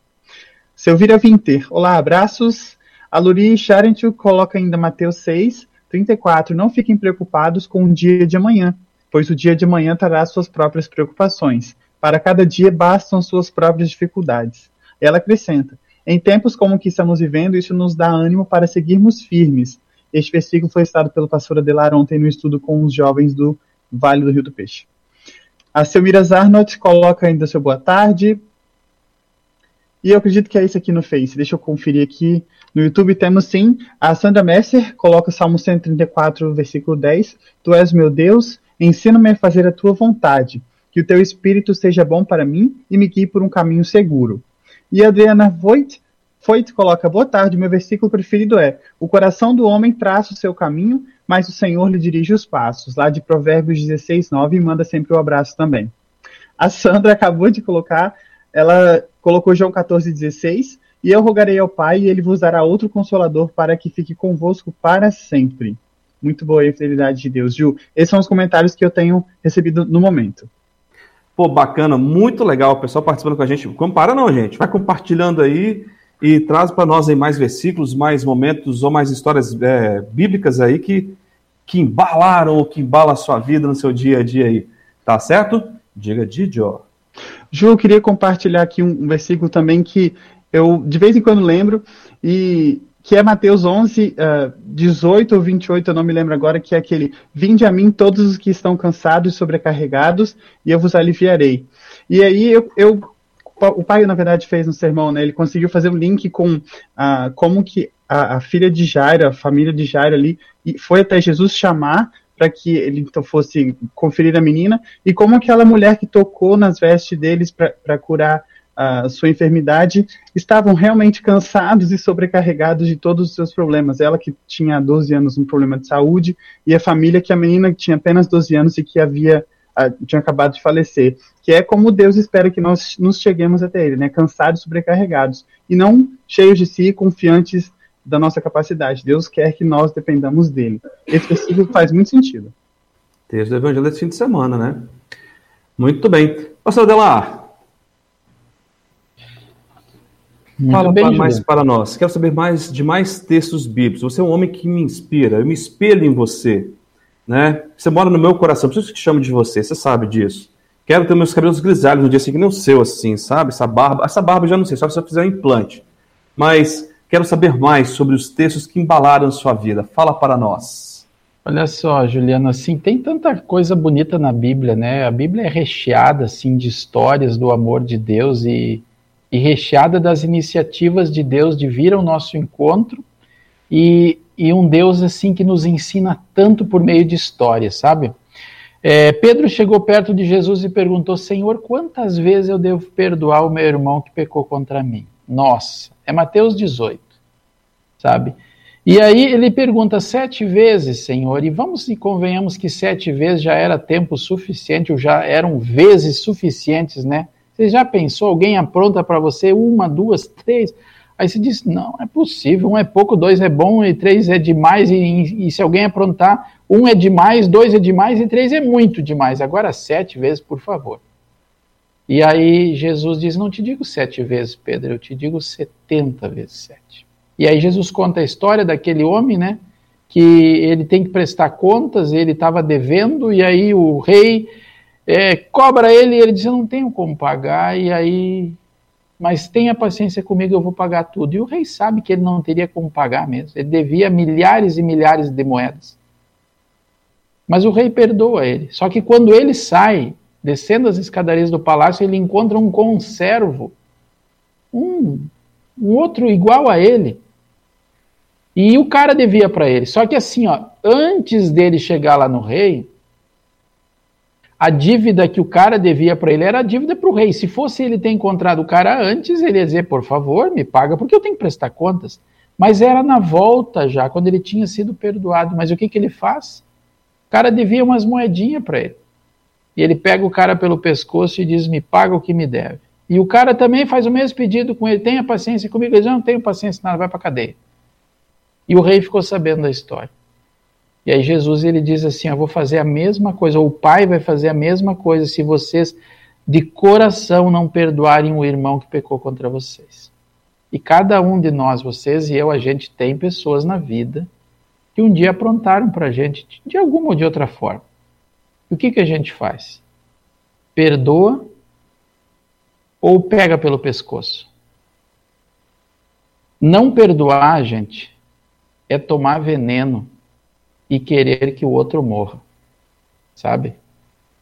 Selvira Vinter, olá, abraços. A Luri Charentu coloca ainda Mateus 6, 34. Não fiquem preocupados com o dia de amanhã, pois o dia de amanhã trará suas próprias preocupações. Para cada dia bastam suas próprias dificuldades. Ela acrescenta: Em tempos como o que estamos vivendo, isso nos dá ânimo para seguirmos firmes. Este versículo foi citado pelo pastor Adelar ontem no estudo com os jovens do Vale do Rio do Peixe. A Selmira Zarnot coloca ainda seu boa tarde. E eu acredito que é isso aqui no Face. Deixa eu conferir aqui. No YouTube temos sim. A Sandra Messer coloca Salmo 134, versículo 10. Tu és meu Deus, ensina-me a fazer a tua vontade. Que o teu espírito seja bom para mim e me guie por um caminho seguro. E a Adriana Voigt, Voigt coloca: Boa tarde, meu versículo preferido é: O coração do homem traça o seu caminho, mas o Senhor lhe dirige os passos. Lá de Provérbios 16, 9, e manda sempre o um abraço também. A Sandra acabou de colocar ela colocou João 14,16, e eu rogarei ao Pai, e ele vos dará outro consolador para que fique convosco para sempre. Muito boa a fidelidade de Deus. Ju, esses são os comentários que eu tenho recebido no momento. Pô, bacana, muito legal o pessoal participando com a gente. Compara não, gente. Vai compartilhando aí e traz para nós aí mais versículos, mais momentos ou mais histórias é, bíblicas aí que, que embalaram ou que embalam a sua vida no seu dia a dia aí. Tá certo? Diga Didio. Ju, eu queria compartilhar aqui um, um versículo também que eu de vez em quando lembro, e que é Mateus 11, uh, 18 ou 28, eu não me lembro agora, que é aquele: Vinde a mim todos os que estão cansados e sobrecarregados, e eu vos aliviarei. E aí eu, eu o pai, na verdade, fez um sermão, né? Ele conseguiu fazer um link com uh, como que a, a, filha de Jairo, a família de Jairo ali, foi até Jesus chamar para que ele então fosse conferir a menina, e como aquela mulher que tocou nas vestes deles para curar a sua enfermidade, estavam realmente cansados e sobrecarregados de todos os seus problemas. Ela que tinha 12 anos um problema de saúde, e a família que a menina que tinha apenas 12 anos e que havia tinha acabado de falecer, que é como Deus espera que nós nos cheguemos até Ele, né, cansados, sobrecarregados, e não cheios de si, confiantes da nossa capacidade. Deus quer que nós dependamos dele. Esse versículo faz muito sentido. Texto do Evangelho desse fim de semana, né? Muito bem. Pastor Adelar, Fala bem, mais para nós. Quero saber mais de mais textos bíblicos. Você é um homem que me inspira. Eu me espelho em você. Né? Você mora no meu coração. Por isso que chamo de você. Você sabe disso. Quero ter meus cabelos grisalhos no dia seguinte, nem o seu, assim, sabe? Essa barba. Essa barba já não sei, só se eu fizer um implante. Mas Quero saber mais sobre os textos que embalaram sua vida. Fala para nós. Olha só, Juliana, assim, tem tanta coisa bonita na Bíblia, né? A Bíblia é recheada, assim, de histórias do amor de Deus e, e recheada das iniciativas de Deus de vir ao nosso encontro e, e um Deus, assim, que nos ensina tanto por meio de histórias, sabe? É, Pedro chegou perto de Jesus e perguntou: Senhor, quantas vezes eu devo perdoar o meu irmão que pecou contra mim? Nossa, é Mateus 18 sabe? E aí ele pergunta sete vezes, Senhor, e vamos e convenhamos que sete vezes já era tempo suficiente, ou já eram vezes suficientes, né? Você já pensou, alguém apronta para você uma, duas, três? Aí você diz, não, é possível, um é pouco, dois é bom, e três é demais, e, e se alguém aprontar, um é demais, dois é demais, e três é muito demais. Agora sete vezes, por favor. E aí Jesus diz, não te digo sete vezes, Pedro, eu te digo setenta vezes sete. E aí Jesus conta a história daquele homem, né? Que ele tem que prestar contas, ele estava devendo, e aí o rei é, cobra ele, e ele diz: Eu não tenho como pagar, e aí. Mas tenha paciência comigo, eu vou pagar tudo. E o rei sabe que ele não teria como pagar mesmo. Ele devia milhares e milhares de moedas. Mas o rei perdoa ele. Só que quando ele sai, descendo as escadarias do palácio, ele encontra um conservo, um, um outro igual a ele. E o cara devia para ele. Só que assim, ó, antes dele chegar lá no rei, a dívida que o cara devia para ele era a dívida para o rei. Se fosse ele ter encontrado o cara antes, ele ia dizer, por favor, me paga, porque eu tenho que prestar contas. Mas era na volta já, quando ele tinha sido perdoado. Mas o que, que ele faz? O cara devia umas moedinhas para ele. E ele pega o cara pelo pescoço e diz: Me paga o que me deve. E o cara também faz o mesmo pedido com ele: Tenha paciência comigo. Ele diz: Não tenho paciência, nada, vai para cadeia. E o rei ficou sabendo da história. E aí Jesus ele diz assim: Eu vou fazer a mesma coisa, ou o pai vai fazer a mesma coisa se vocês de coração não perdoarem o irmão que pecou contra vocês. E cada um de nós, vocês e eu, a gente tem pessoas na vida que um dia aprontaram para a gente de alguma ou de outra forma. E o que, que a gente faz? Perdoa ou pega pelo pescoço? Não perdoar, gente, é tomar veneno e querer que o outro morra, sabe?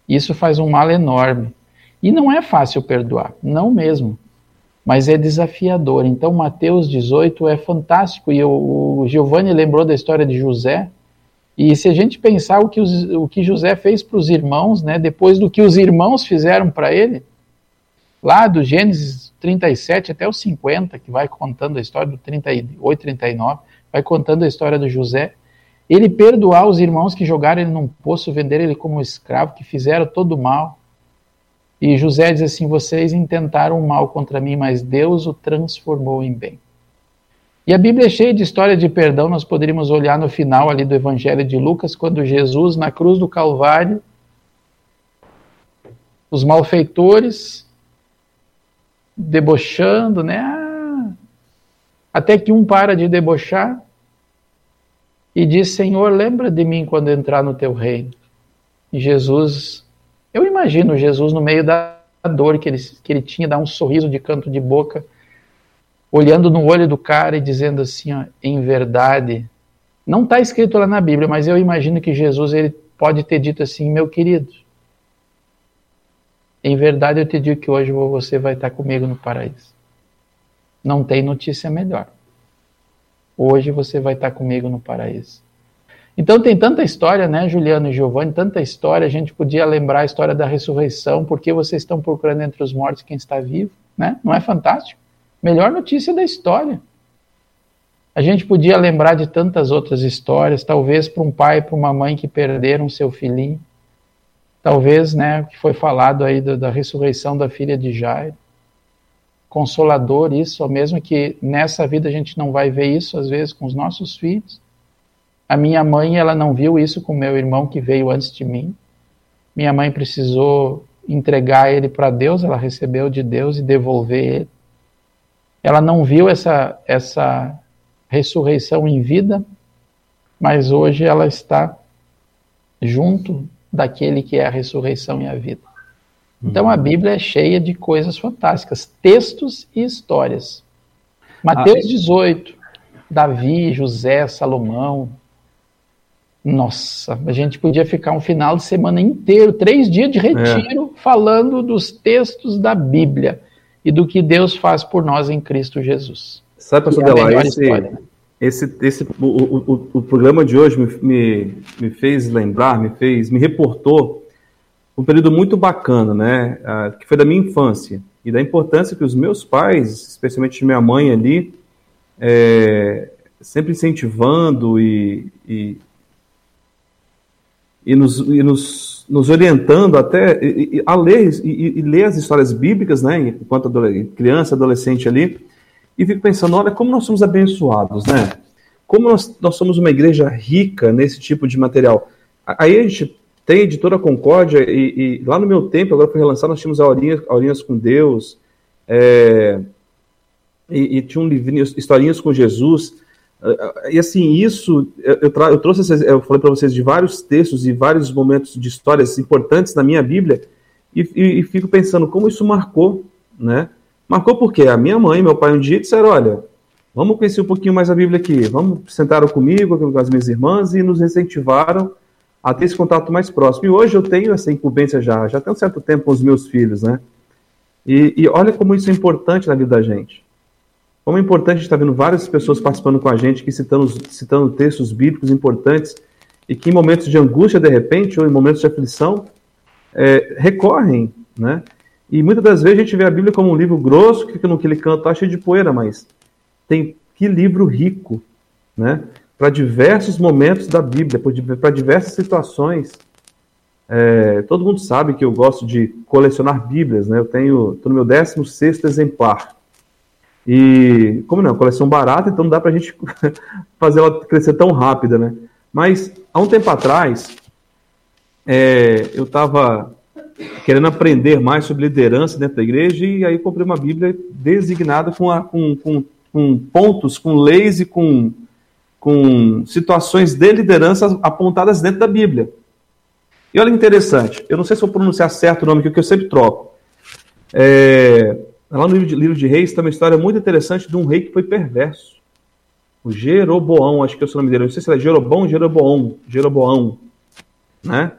Isso faz um mal enorme. E não é fácil perdoar, não mesmo mas é desafiador. Então, Mateus 18 é fantástico, e o, Giovanni lembrou da história de José, e se a gente pensar o que, os, o que José fez para os irmãos, né, depois do que os irmãos fizeram para ele, lá do Gênesis 37 até o 50, que vai contando a história do 38, 39, vai contando a história do José, ele perdoar os irmãos que jogaram ele num poço, venderam ele como escravo, que fizeram todo o mal, e José diz assim: Vocês intentaram mal contra mim, mas Deus o transformou em bem. E a Bíblia é cheia de história de perdão. Nós poderíamos olhar no final ali do Evangelho de Lucas, quando Jesus, na cruz do Calvário, os malfeitores debochando, né? Ah, até que um para de debochar e diz: Senhor, lembra de mim quando entrar no teu reino. E Jesus eu imagino Jesus no meio da dor que ele, que ele tinha, dar um sorriso de canto de boca, olhando no olho do cara e dizendo assim, ó, em verdade, não está escrito lá na Bíblia, mas eu imagino que Jesus ele pode ter dito assim, meu querido, em verdade eu te digo que hoje você vai estar comigo no paraíso. Não tem notícia melhor. Hoje você vai estar comigo no paraíso. Então tem tanta história, né, Juliano e Giovanni, tanta história, a gente podia lembrar a história da ressurreição, porque vocês estão procurando entre os mortos quem está vivo, né? Não é fantástico? Melhor notícia da história. A gente podia lembrar de tantas outras histórias, talvez para um pai e para uma mãe que perderam seu filhinho, talvez, né, que foi falado aí da, da ressurreição da filha de Jairo. Consolador isso, mesmo que nessa vida a gente não vai ver isso às vezes com os nossos filhos a minha mãe, ela não viu isso com meu irmão que veio antes de mim. Minha mãe precisou entregar ele para Deus, ela recebeu de Deus e devolver ele. Ela não viu essa essa ressurreição em vida, mas hoje ela está junto daquele que é a ressurreição e a vida. Então a. Bíblia é cheia de coisas fantásticas, textos e histórias. Mateus 18, Davi, José, Salomão, nossa, a gente podia ficar um final de semana inteiro, três dias de retiro, é. falando dos textos da Bíblia e do que Deus faz por nós em Cristo Jesus. Sabe, pastor é Delá, esse, né? esse, esse, o, o, o, programa de hoje me, me, me, fez lembrar, me fez, me reportou um período muito bacana, né, uh, que foi da minha infância e da importância que os meus pais, especialmente minha mãe ali, é, sempre incentivando e, e e nos, e nos, nos orientando até a ler e, e, ler as histórias bíblicas, né, enquanto criança, adolescente ali, e fico pensando, olha como nós somos abençoados, né? Como nós, nós somos uma igreja rica nesse tipo de material. Aí a gente tem a Editora Concórdia, e, e lá no meu tempo, agora foi relançado, nós tínhamos Aurinhas, Aurinhas com Deus, é, e, e, tinha um livrinho, Historinhas com Jesus, e assim, isso, eu, eu trouxe, esses, eu falei para vocês de vários textos e vários momentos de histórias importantes na minha Bíblia, e, e, e, fico pensando como isso marcou, né? Marcou porque a minha mãe e meu pai um dia disseram, olha, vamos conhecer um pouquinho mais a Bíblia aqui, vamos, sentaram comigo, com as minhas irmãs, e nos incentivaram a ter esse contato mais próximo. E hoje eu tenho essa incumbência já, já tem um certo tempo com os meus filhos, né? E, e olha como isso é importante na vida da gente. Como é importante estar vendo várias pessoas participando com a gente, que citando, citando textos bíblicos importantes, e que em momentos de angústia, de repente, ou em momentos de aflição, é, recorrem, né? E muitas das vezes a gente vê a Bíblia como um livro grosso, que no que ele canta está cheio de poeira, mas tem que livro rico, né? Para diversos momentos da Bíblia, para diversas situações. É, todo mundo sabe que eu gosto de colecionar Bíblias, né? Eu tenho, estou no meu 16 exemplar. E, como não, coleção barata, então não dá para a gente fazer ela crescer tão rápida, né? Mas, há um tempo atrás, é, eu estava querendo aprender mais sobre liderança dentro da igreja e aí comprei uma Bíblia designada com, a, com, com, com pontos, com leis e com, com situações de liderança apontadas dentro da Bíblia. E olha interessante, eu não sei se vou pronunciar certo o nome aqui, que eu sempre troco. É, lá no livro de, livro de Reis tem uma história muito interessante de um rei que foi perverso. O Jeroboão, acho que é o nome dele. Não sei se era Jeroboão ou Jeroboão. Jeroboão. Né?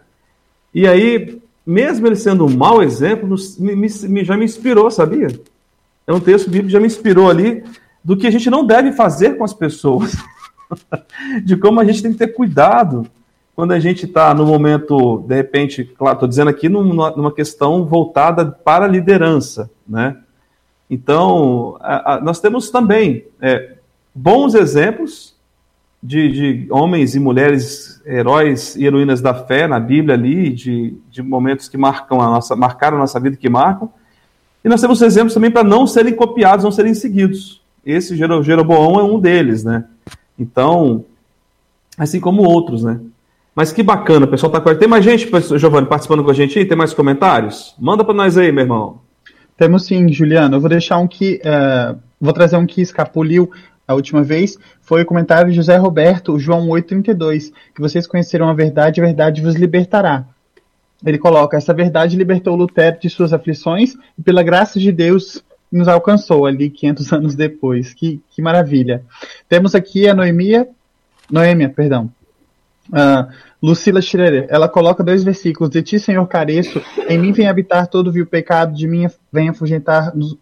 E aí, mesmo ele sendo um mau exemplo, me, me, já me inspirou, sabia? É um texto bíblico que já me inspirou ali do que a gente não deve fazer com as pessoas. de como a gente tem que ter cuidado quando a gente está no momento, de repente, claro, estou dizendo aqui numa, numa, questão voltada para a liderança, né? Então, a, a, nós temos também é, bons exemplos de, de, homens e mulheres, heróis e heroínas da fé na Bíblia ali, de, de momentos que marcam a nossa, marcaram a nossa vida, que marcam. E nós temos exemplos também para não serem copiados, não serem seguidos. Esse Jeroboão é um deles, né? Então, assim como outros, né? Mas que bacana, o pessoal tá com Tem mais gente, Giovanni, participando com a gente aí? Tem mais comentários? Manda para nós aí, meu irmão. Temos sim, Juliano. Eu vou deixar um que. Uh, vou trazer um que escapuliu a última vez. Foi o comentário de José Roberto, João 8,32. Que vocês conheceram a verdade, a verdade vos libertará. Ele coloca: Essa verdade libertou Lutero de suas aflições e, pela graça de Deus, nos alcançou ali 500 anos depois. Que, que maravilha. Temos aqui a Noemia. Noêmia, perdão. Uh, Lucila Schroeder, ela coloca dois versículos. De ti, Senhor, careço, em mim vem habitar todo vil pecado, de mim vem afugentar nos...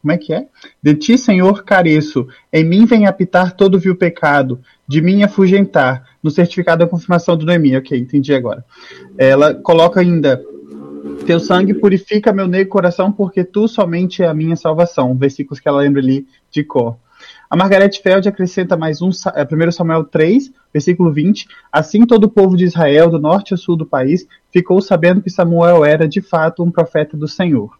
Como é que é? De ti, Senhor, careço, em mim vem apitar todo vil pecado, de mim afugentar. No certificado da confirmação do Noemi, ok, entendi agora. Ela coloca ainda, teu sangue purifica meu negro coração, porque tu somente é a minha salvação. Versículos que ela lembra ali de cor. A Margaret Feld acrescenta mais um, 1 é, Samuel 3, versículo 20. Assim todo o povo de Israel, do norte ao sul do país, ficou sabendo que Samuel era de fato um profeta do Senhor.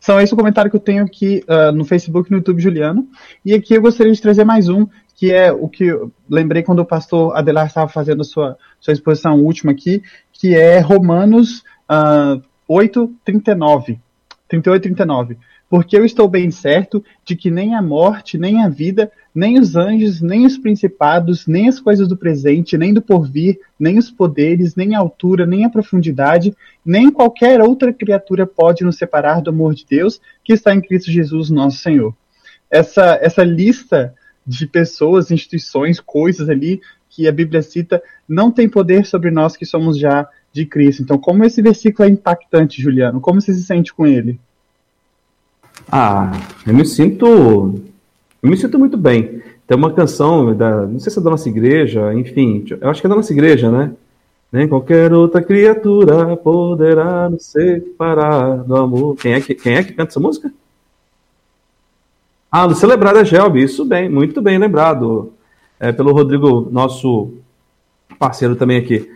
São esse o comentário que eu tenho aqui uh, no Facebook e no YouTube, Juliano. E aqui eu gostaria de trazer mais um, que é o que eu lembrei quando o pastor Adelar estava fazendo a sua, sua exposição última aqui, que é Romanos uh, 8, 39. 38 e 39 porque eu estou bem certo de que nem a morte, nem a vida, nem os anjos, nem os principados, nem as coisas do presente, nem do porvir, nem os poderes, nem a altura, nem a profundidade, nem qualquer outra criatura pode nos separar do amor de Deus que está em Cristo Jesus, nosso Senhor. Essa, essa lista de pessoas, instituições, coisas ali que a Bíblia cita não tem poder sobre nós que somos já de Cristo. Então, como esse versículo é impactante, Juliano? Como você se sente com ele? Ah, eu me sinto. Eu me sinto muito bem. Tem uma canção da. Não sei se é da nossa igreja, enfim, eu acho que é da nossa igreja, né? Nem qualquer outra criatura poderá nos separar do amor. Quem é que, quem é que canta essa música? Ah, no Celebrar da Gelb, isso bem, muito bem lembrado. É, pelo Rodrigo, nosso parceiro também aqui.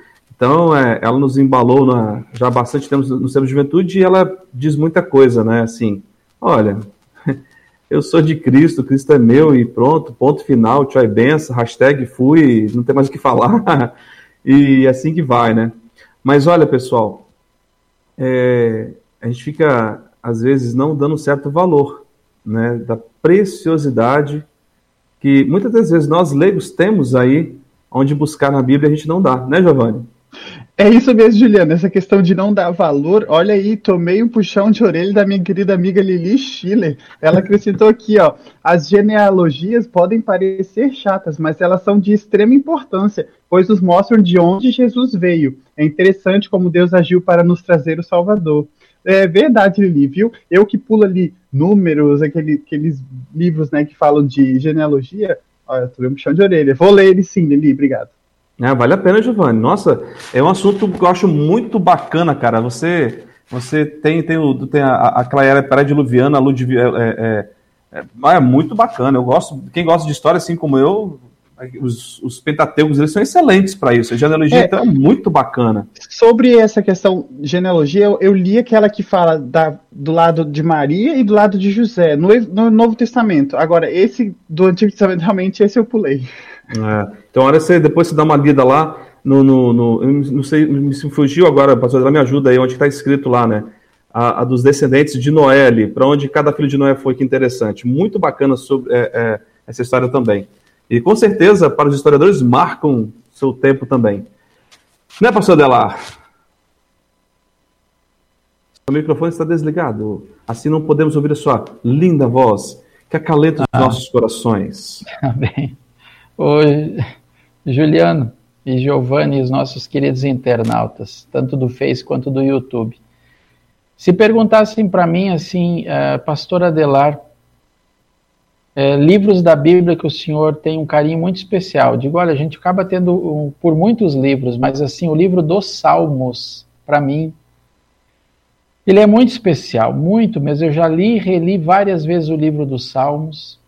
Então, é, ela nos embalou na, já há bastante tempo no Centro de Juventude e ela diz muita coisa, né? Assim, Olha, eu sou de Cristo, Cristo é meu e pronto, ponto final, tchau e benção, hashtag fui, não tem mais o que falar. e assim que vai, né? Mas olha, pessoal, é, a gente fica, às vezes, não dando certo valor, né? Da preciosidade que muitas das vezes nós leigos temos aí onde buscar na Bíblia a gente não dá, né, Giovanni? É isso mesmo, Juliana. Essa questão de não dar valor. Olha aí, tomei um puxão de orelha da minha querida amiga Lili Schiller. Ela acrescentou aqui, ó. As genealogias podem parecer chatas, mas elas são de extrema importância, pois nos mostram de onde Jesus veio. É interessante como Deus agiu para nos trazer o Salvador. É verdade, Lili, viu? Eu que pulo ali números, aquele, aqueles livros né, que falam de genealogia. Olha, tomei um puxão de orelha. Vou ler ele sim, Lili, obrigado. É, vale a pena, Giovanni. Nossa, é um assunto que eu acho muito bacana, cara. Você você tem, tem, o, tem a, aquela era pré-diluviana, a Ludwig, é, é, é, é, muito bacana. Eu gosto, quem gosta de história, assim como eu, os, os Pentateucos eles são excelentes para isso. A genealogia é, então, é muito bacana. Sobre essa questão de genealogia, eu, eu, li aquela que fala da, do lado de Maria e do lado de José, no, no Novo Testamento. Agora, esse do Antigo Testamento, realmente, esse eu pulei. É. Então, hora você depois você dá uma lida lá no, no, no não sei, me fugiu agora, pastor, ela me ajuda aí onde está escrito lá, né? A, a, dos descendentes de Noé, para onde cada filho de Noé foi, que interessante. Muito bacana sobre é, é, essa história também. E com certeza, para os historiadores, marcam seu tempo também. Né, pastor Delar? O microfone está desligado. Assim não podemos ouvir a sua linda voz, que acalenta os ah. nossos corações. Amém. Oi, Juliano e Giovanni, os nossos queridos internautas, tanto do Face quanto do YouTube. Se perguntassem para mim assim, uh, Pastor Adelar, uh, livros da Bíblia que o senhor tem um carinho muito especial, digo, olha, a gente acaba tendo um, por muitos livros, mas assim, o livro dos Salmos, para mim, ele é muito especial, muito mesmo. Eu já li e reli várias vezes o livro dos Salmos.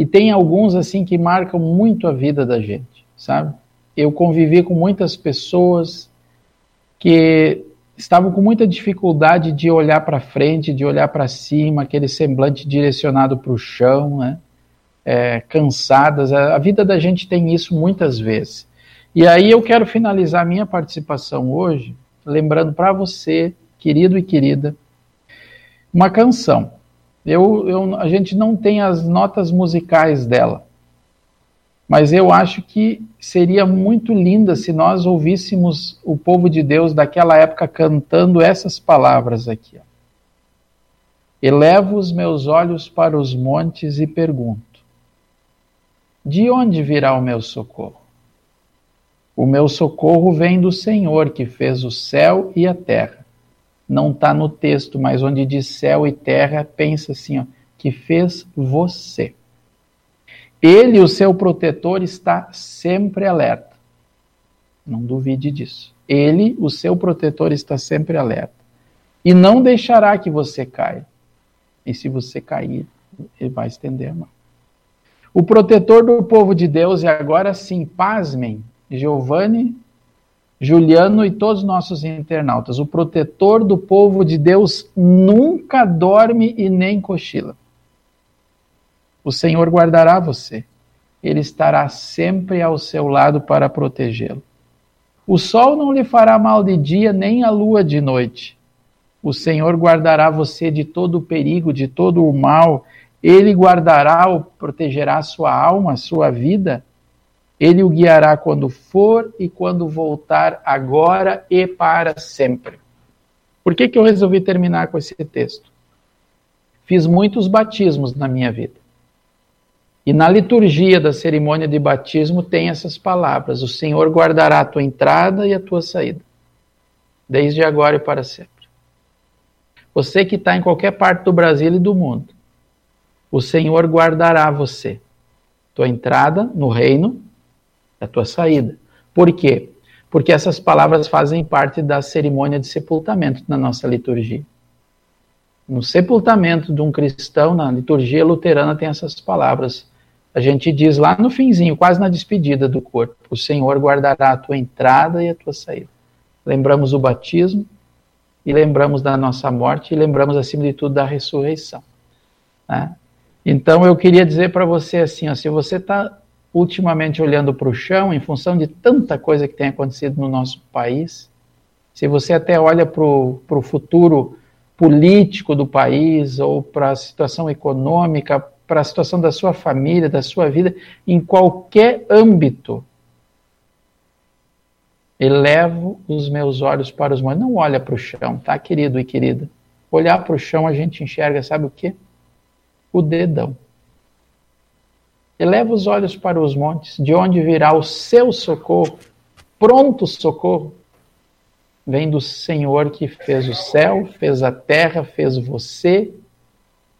E tem alguns assim que marcam muito a vida da gente, sabe? Eu convivi com muitas pessoas que estavam com muita dificuldade de olhar para frente, de olhar para cima, aquele semblante direcionado para o chão, né? É, cansadas. A vida da gente tem isso muitas vezes. E aí eu quero finalizar minha participação hoje lembrando para você, querido e querida, uma canção. Eu, eu, a gente não tem as notas musicais dela, mas eu acho que seria muito linda se nós ouvíssemos o povo de Deus daquela época cantando essas palavras aqui. Ó. Elevo os meus olhos para os montes e pergunto: De onde virá o meu socorro? O meu socorro vem do Senhor que fez o céu e a terra não está no texto, mas onde diz céu e terra, pensa assim, ó, que fez você. Ele, o seu protetor, está sempre alerta. Não duvide disso. Ele, o seu protetor, está sempre alerta. E não deixará que você caia. E se você cair, ele vai estender a mão. O protetor do povo de Deus, e agora sim, pasmem, Giovanni Juliano e todos os nossos internautas, o protetor do povo de Deus nunca dorme e nem cochila. O Senhor guardará você. Ele estará sempre ao seu lado para protegê-lo. O sol não lhe fará mal de dia, nem a lua de noite. O Senhor guardará você de todo o perigo, de todo o mal. Ele guardará ou protegerá sua alma, sua vida ele o guiará quando for e quando voltar, agora e para sempre. Por que, que eu resolvi terminar com esse texto? Fiz muitos batismos na minha vida. E na liturgia da cerimônia de batismo tem essas palavras: O Senhor guardará a tua entrada e a tua saída, desde agora e para sempre. Você que está em qualquer parte do Brasil e do mundo, o Senhor guardará você, tua entrada no reino a tua saída. Por quê? Porque essas palavras fazem parte da cerimônia de sepultamento na nossa liturgia. No sepultamento de um cristão, na liturgia luterana, tem essas palavras. A gente diz lá no finzinho, quase na despedida do corpo: O Senhor guardará a tua entrada e a tua saída. Lembramos o batismo, e lembramos da nossa morte, e lembramos, acima de tudo, da ressurreição. Né? Então, eu queria dizer para você assim: ó, se você está ultimamente olhando para o chão, em função de tanta coisa que tem acontecido no nosso país, se você até olha para o futuro político do país ou para a situação econômica, para a situação da sua família, da sua vida, em qualquer âmbito, Elevo os meus olhos para os montes. Não olha para o chão, tá, querido e querida? Olhar para o chão a gente enxerga, sabe o quê? O dedão. Eleva os olhos para os montes, de onde virá o seu socorro, pronto socorro. Vem do Senhor que fez o céu, fez a terra, fez você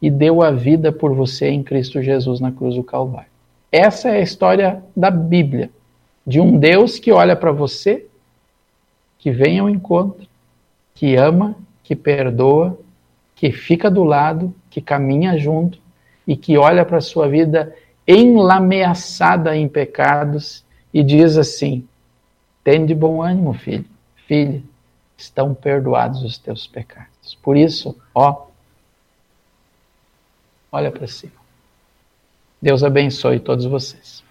e deu a vida por você em Cristo Jesus na cruz do Calvário. Essa é a história da Bíblia, de um Deus que olha para você, que vem ao encontro, que ama, que perdoa, que fica do lado, que caminha junto e que olha para a sua vida enlameaçada em pecados e diz assim: Tem de bom ânimo, filho, filha, estão perdoados os teus pecados. Por isso, ó, olha para cima. Deus abençoe todos vocês.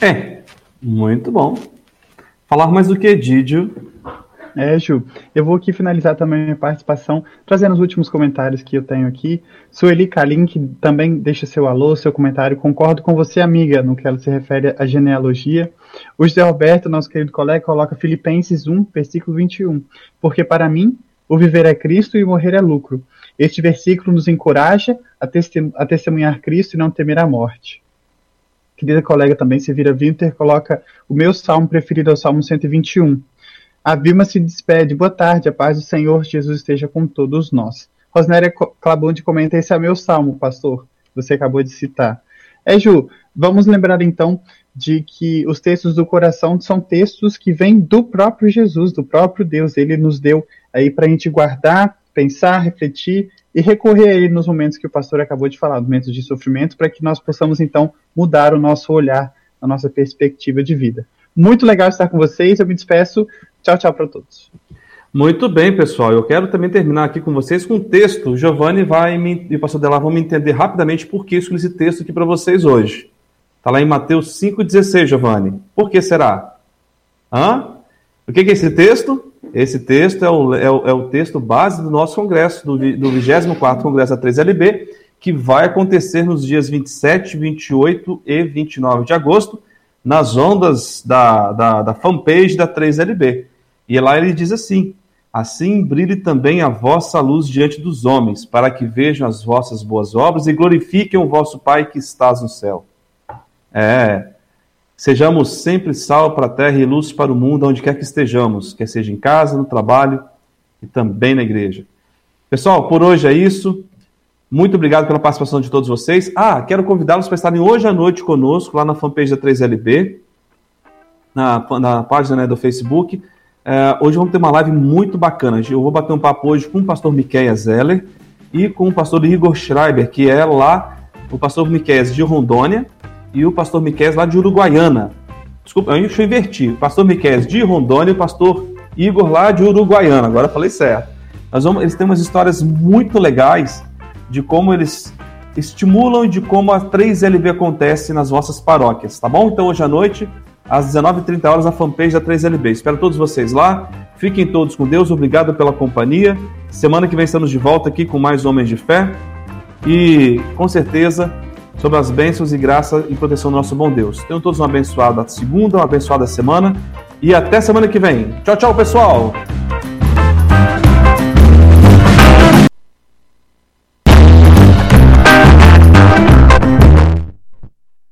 É, muito bom. Falar mais do que Didio. É, Ju. Eu vou aqui finalizar também a minha participação, trazendo os últimos comentários que eu tenho aqui. Sueli Kalim, que também deixa seu alô, seu comentário. Concordo com você, amiga, no que ela se refere à genealogia. O José Roberto, nosso querido colega, coloca Filipenses 1, versículo 21. Porque para mim, o viver é Cristo e o morrer é lucro. Este versículo nos encoraja a, testemunhar Cristo e não temer a morte. Querida colega também, se vira Winter, coloca o meu salmo preferido é o Salmo 121. A Vilma se despede. Boa tarde, a paz do Senhor Jesus esteja com todos nós. Rosnéria Clabonde comenta: Esse é meu salmo, pastor. Você acabou de citar. É, Ju, vamos lembrar então de que os textos do coração são textos que vêm do próprio Jesus, do próprio Deus. Ele nos deu aí para a gente guardar, pensar, refletir e recorrer a ele nos momentos que o pastor acabou de falar, momentos de sofrimento, para que nós possamos então mudar o nosso olhar, a nossa perspectiva de vida. Muito legal estar com vocês, eu me despeço. Tchau, tchau para todos. Muito bem, pessoal. Eu quero também terminar aqui com vocês com um texto. O Giovanni vai me, e o pastor Delar vão me entender rapidamente por que escolhi esse texto aqui para vocês hoje. Está lá em Mateus 5,16, Giovanni. Por que será? Hã? O que é esse texto? Esse texto é o, é o, é o texto base do nosso congresso, do, do 24 Congresso da 3LB, que vai acontecer nos dias 27, 28 e 29 de agosto, nas ondas da, da, da fanpage da 3LB. E lá ele diz assim: Assim brilhe também a vossa luz diante dos homens, para que vejam as vossas boas obras e glorifiquem o vosso Pai que estás no céu. É, Sejamos sempre sal para a terra e luz para o mundo, onde quer que estejamos, quer seja em casa, no trabalho e também na igreja. Pessoal, por hoje é isso. Muito obrigado pela participação de todos vocês. Ah, quero convidá-los para estarem hoje à noite conosco, lá na fanpage da 3LB, na, na página né, do Facebook. É, hoje vamos ter uma live muito bacana. Eu vou bater um papo hoje com o pastor Miquel Zeller e com o pastor Igor Schreiber, que é lá o pastor Miquel de Rondônia e o pastor Miquel lá de Uruguaiana. Desculpa, eu invertir. O pastor Miquel de Rondônia e o pastor Igor lá de Uruguaiana. Agora falei certo. Nós vamos, eles têm umas histórias muito legais de como eles estimulam e de como a 3LB acontece nas vossas paróquias, tá bom? Então hoje à noite, às 19h30 horas, a fanpage da 3LB. Espero todos vocês lá. Fiquem todos com Deus. Obrigado pela companhia. Semana que vem estamos de volta aqui com mais Homens de Fé. E com certeza sobre as bênçãos e graça e proteção do nosso bom Deus. Tenham todos uma abençoada segunda, uma abençoada semana e até semana que vem. Tchau, tchau, pessoal!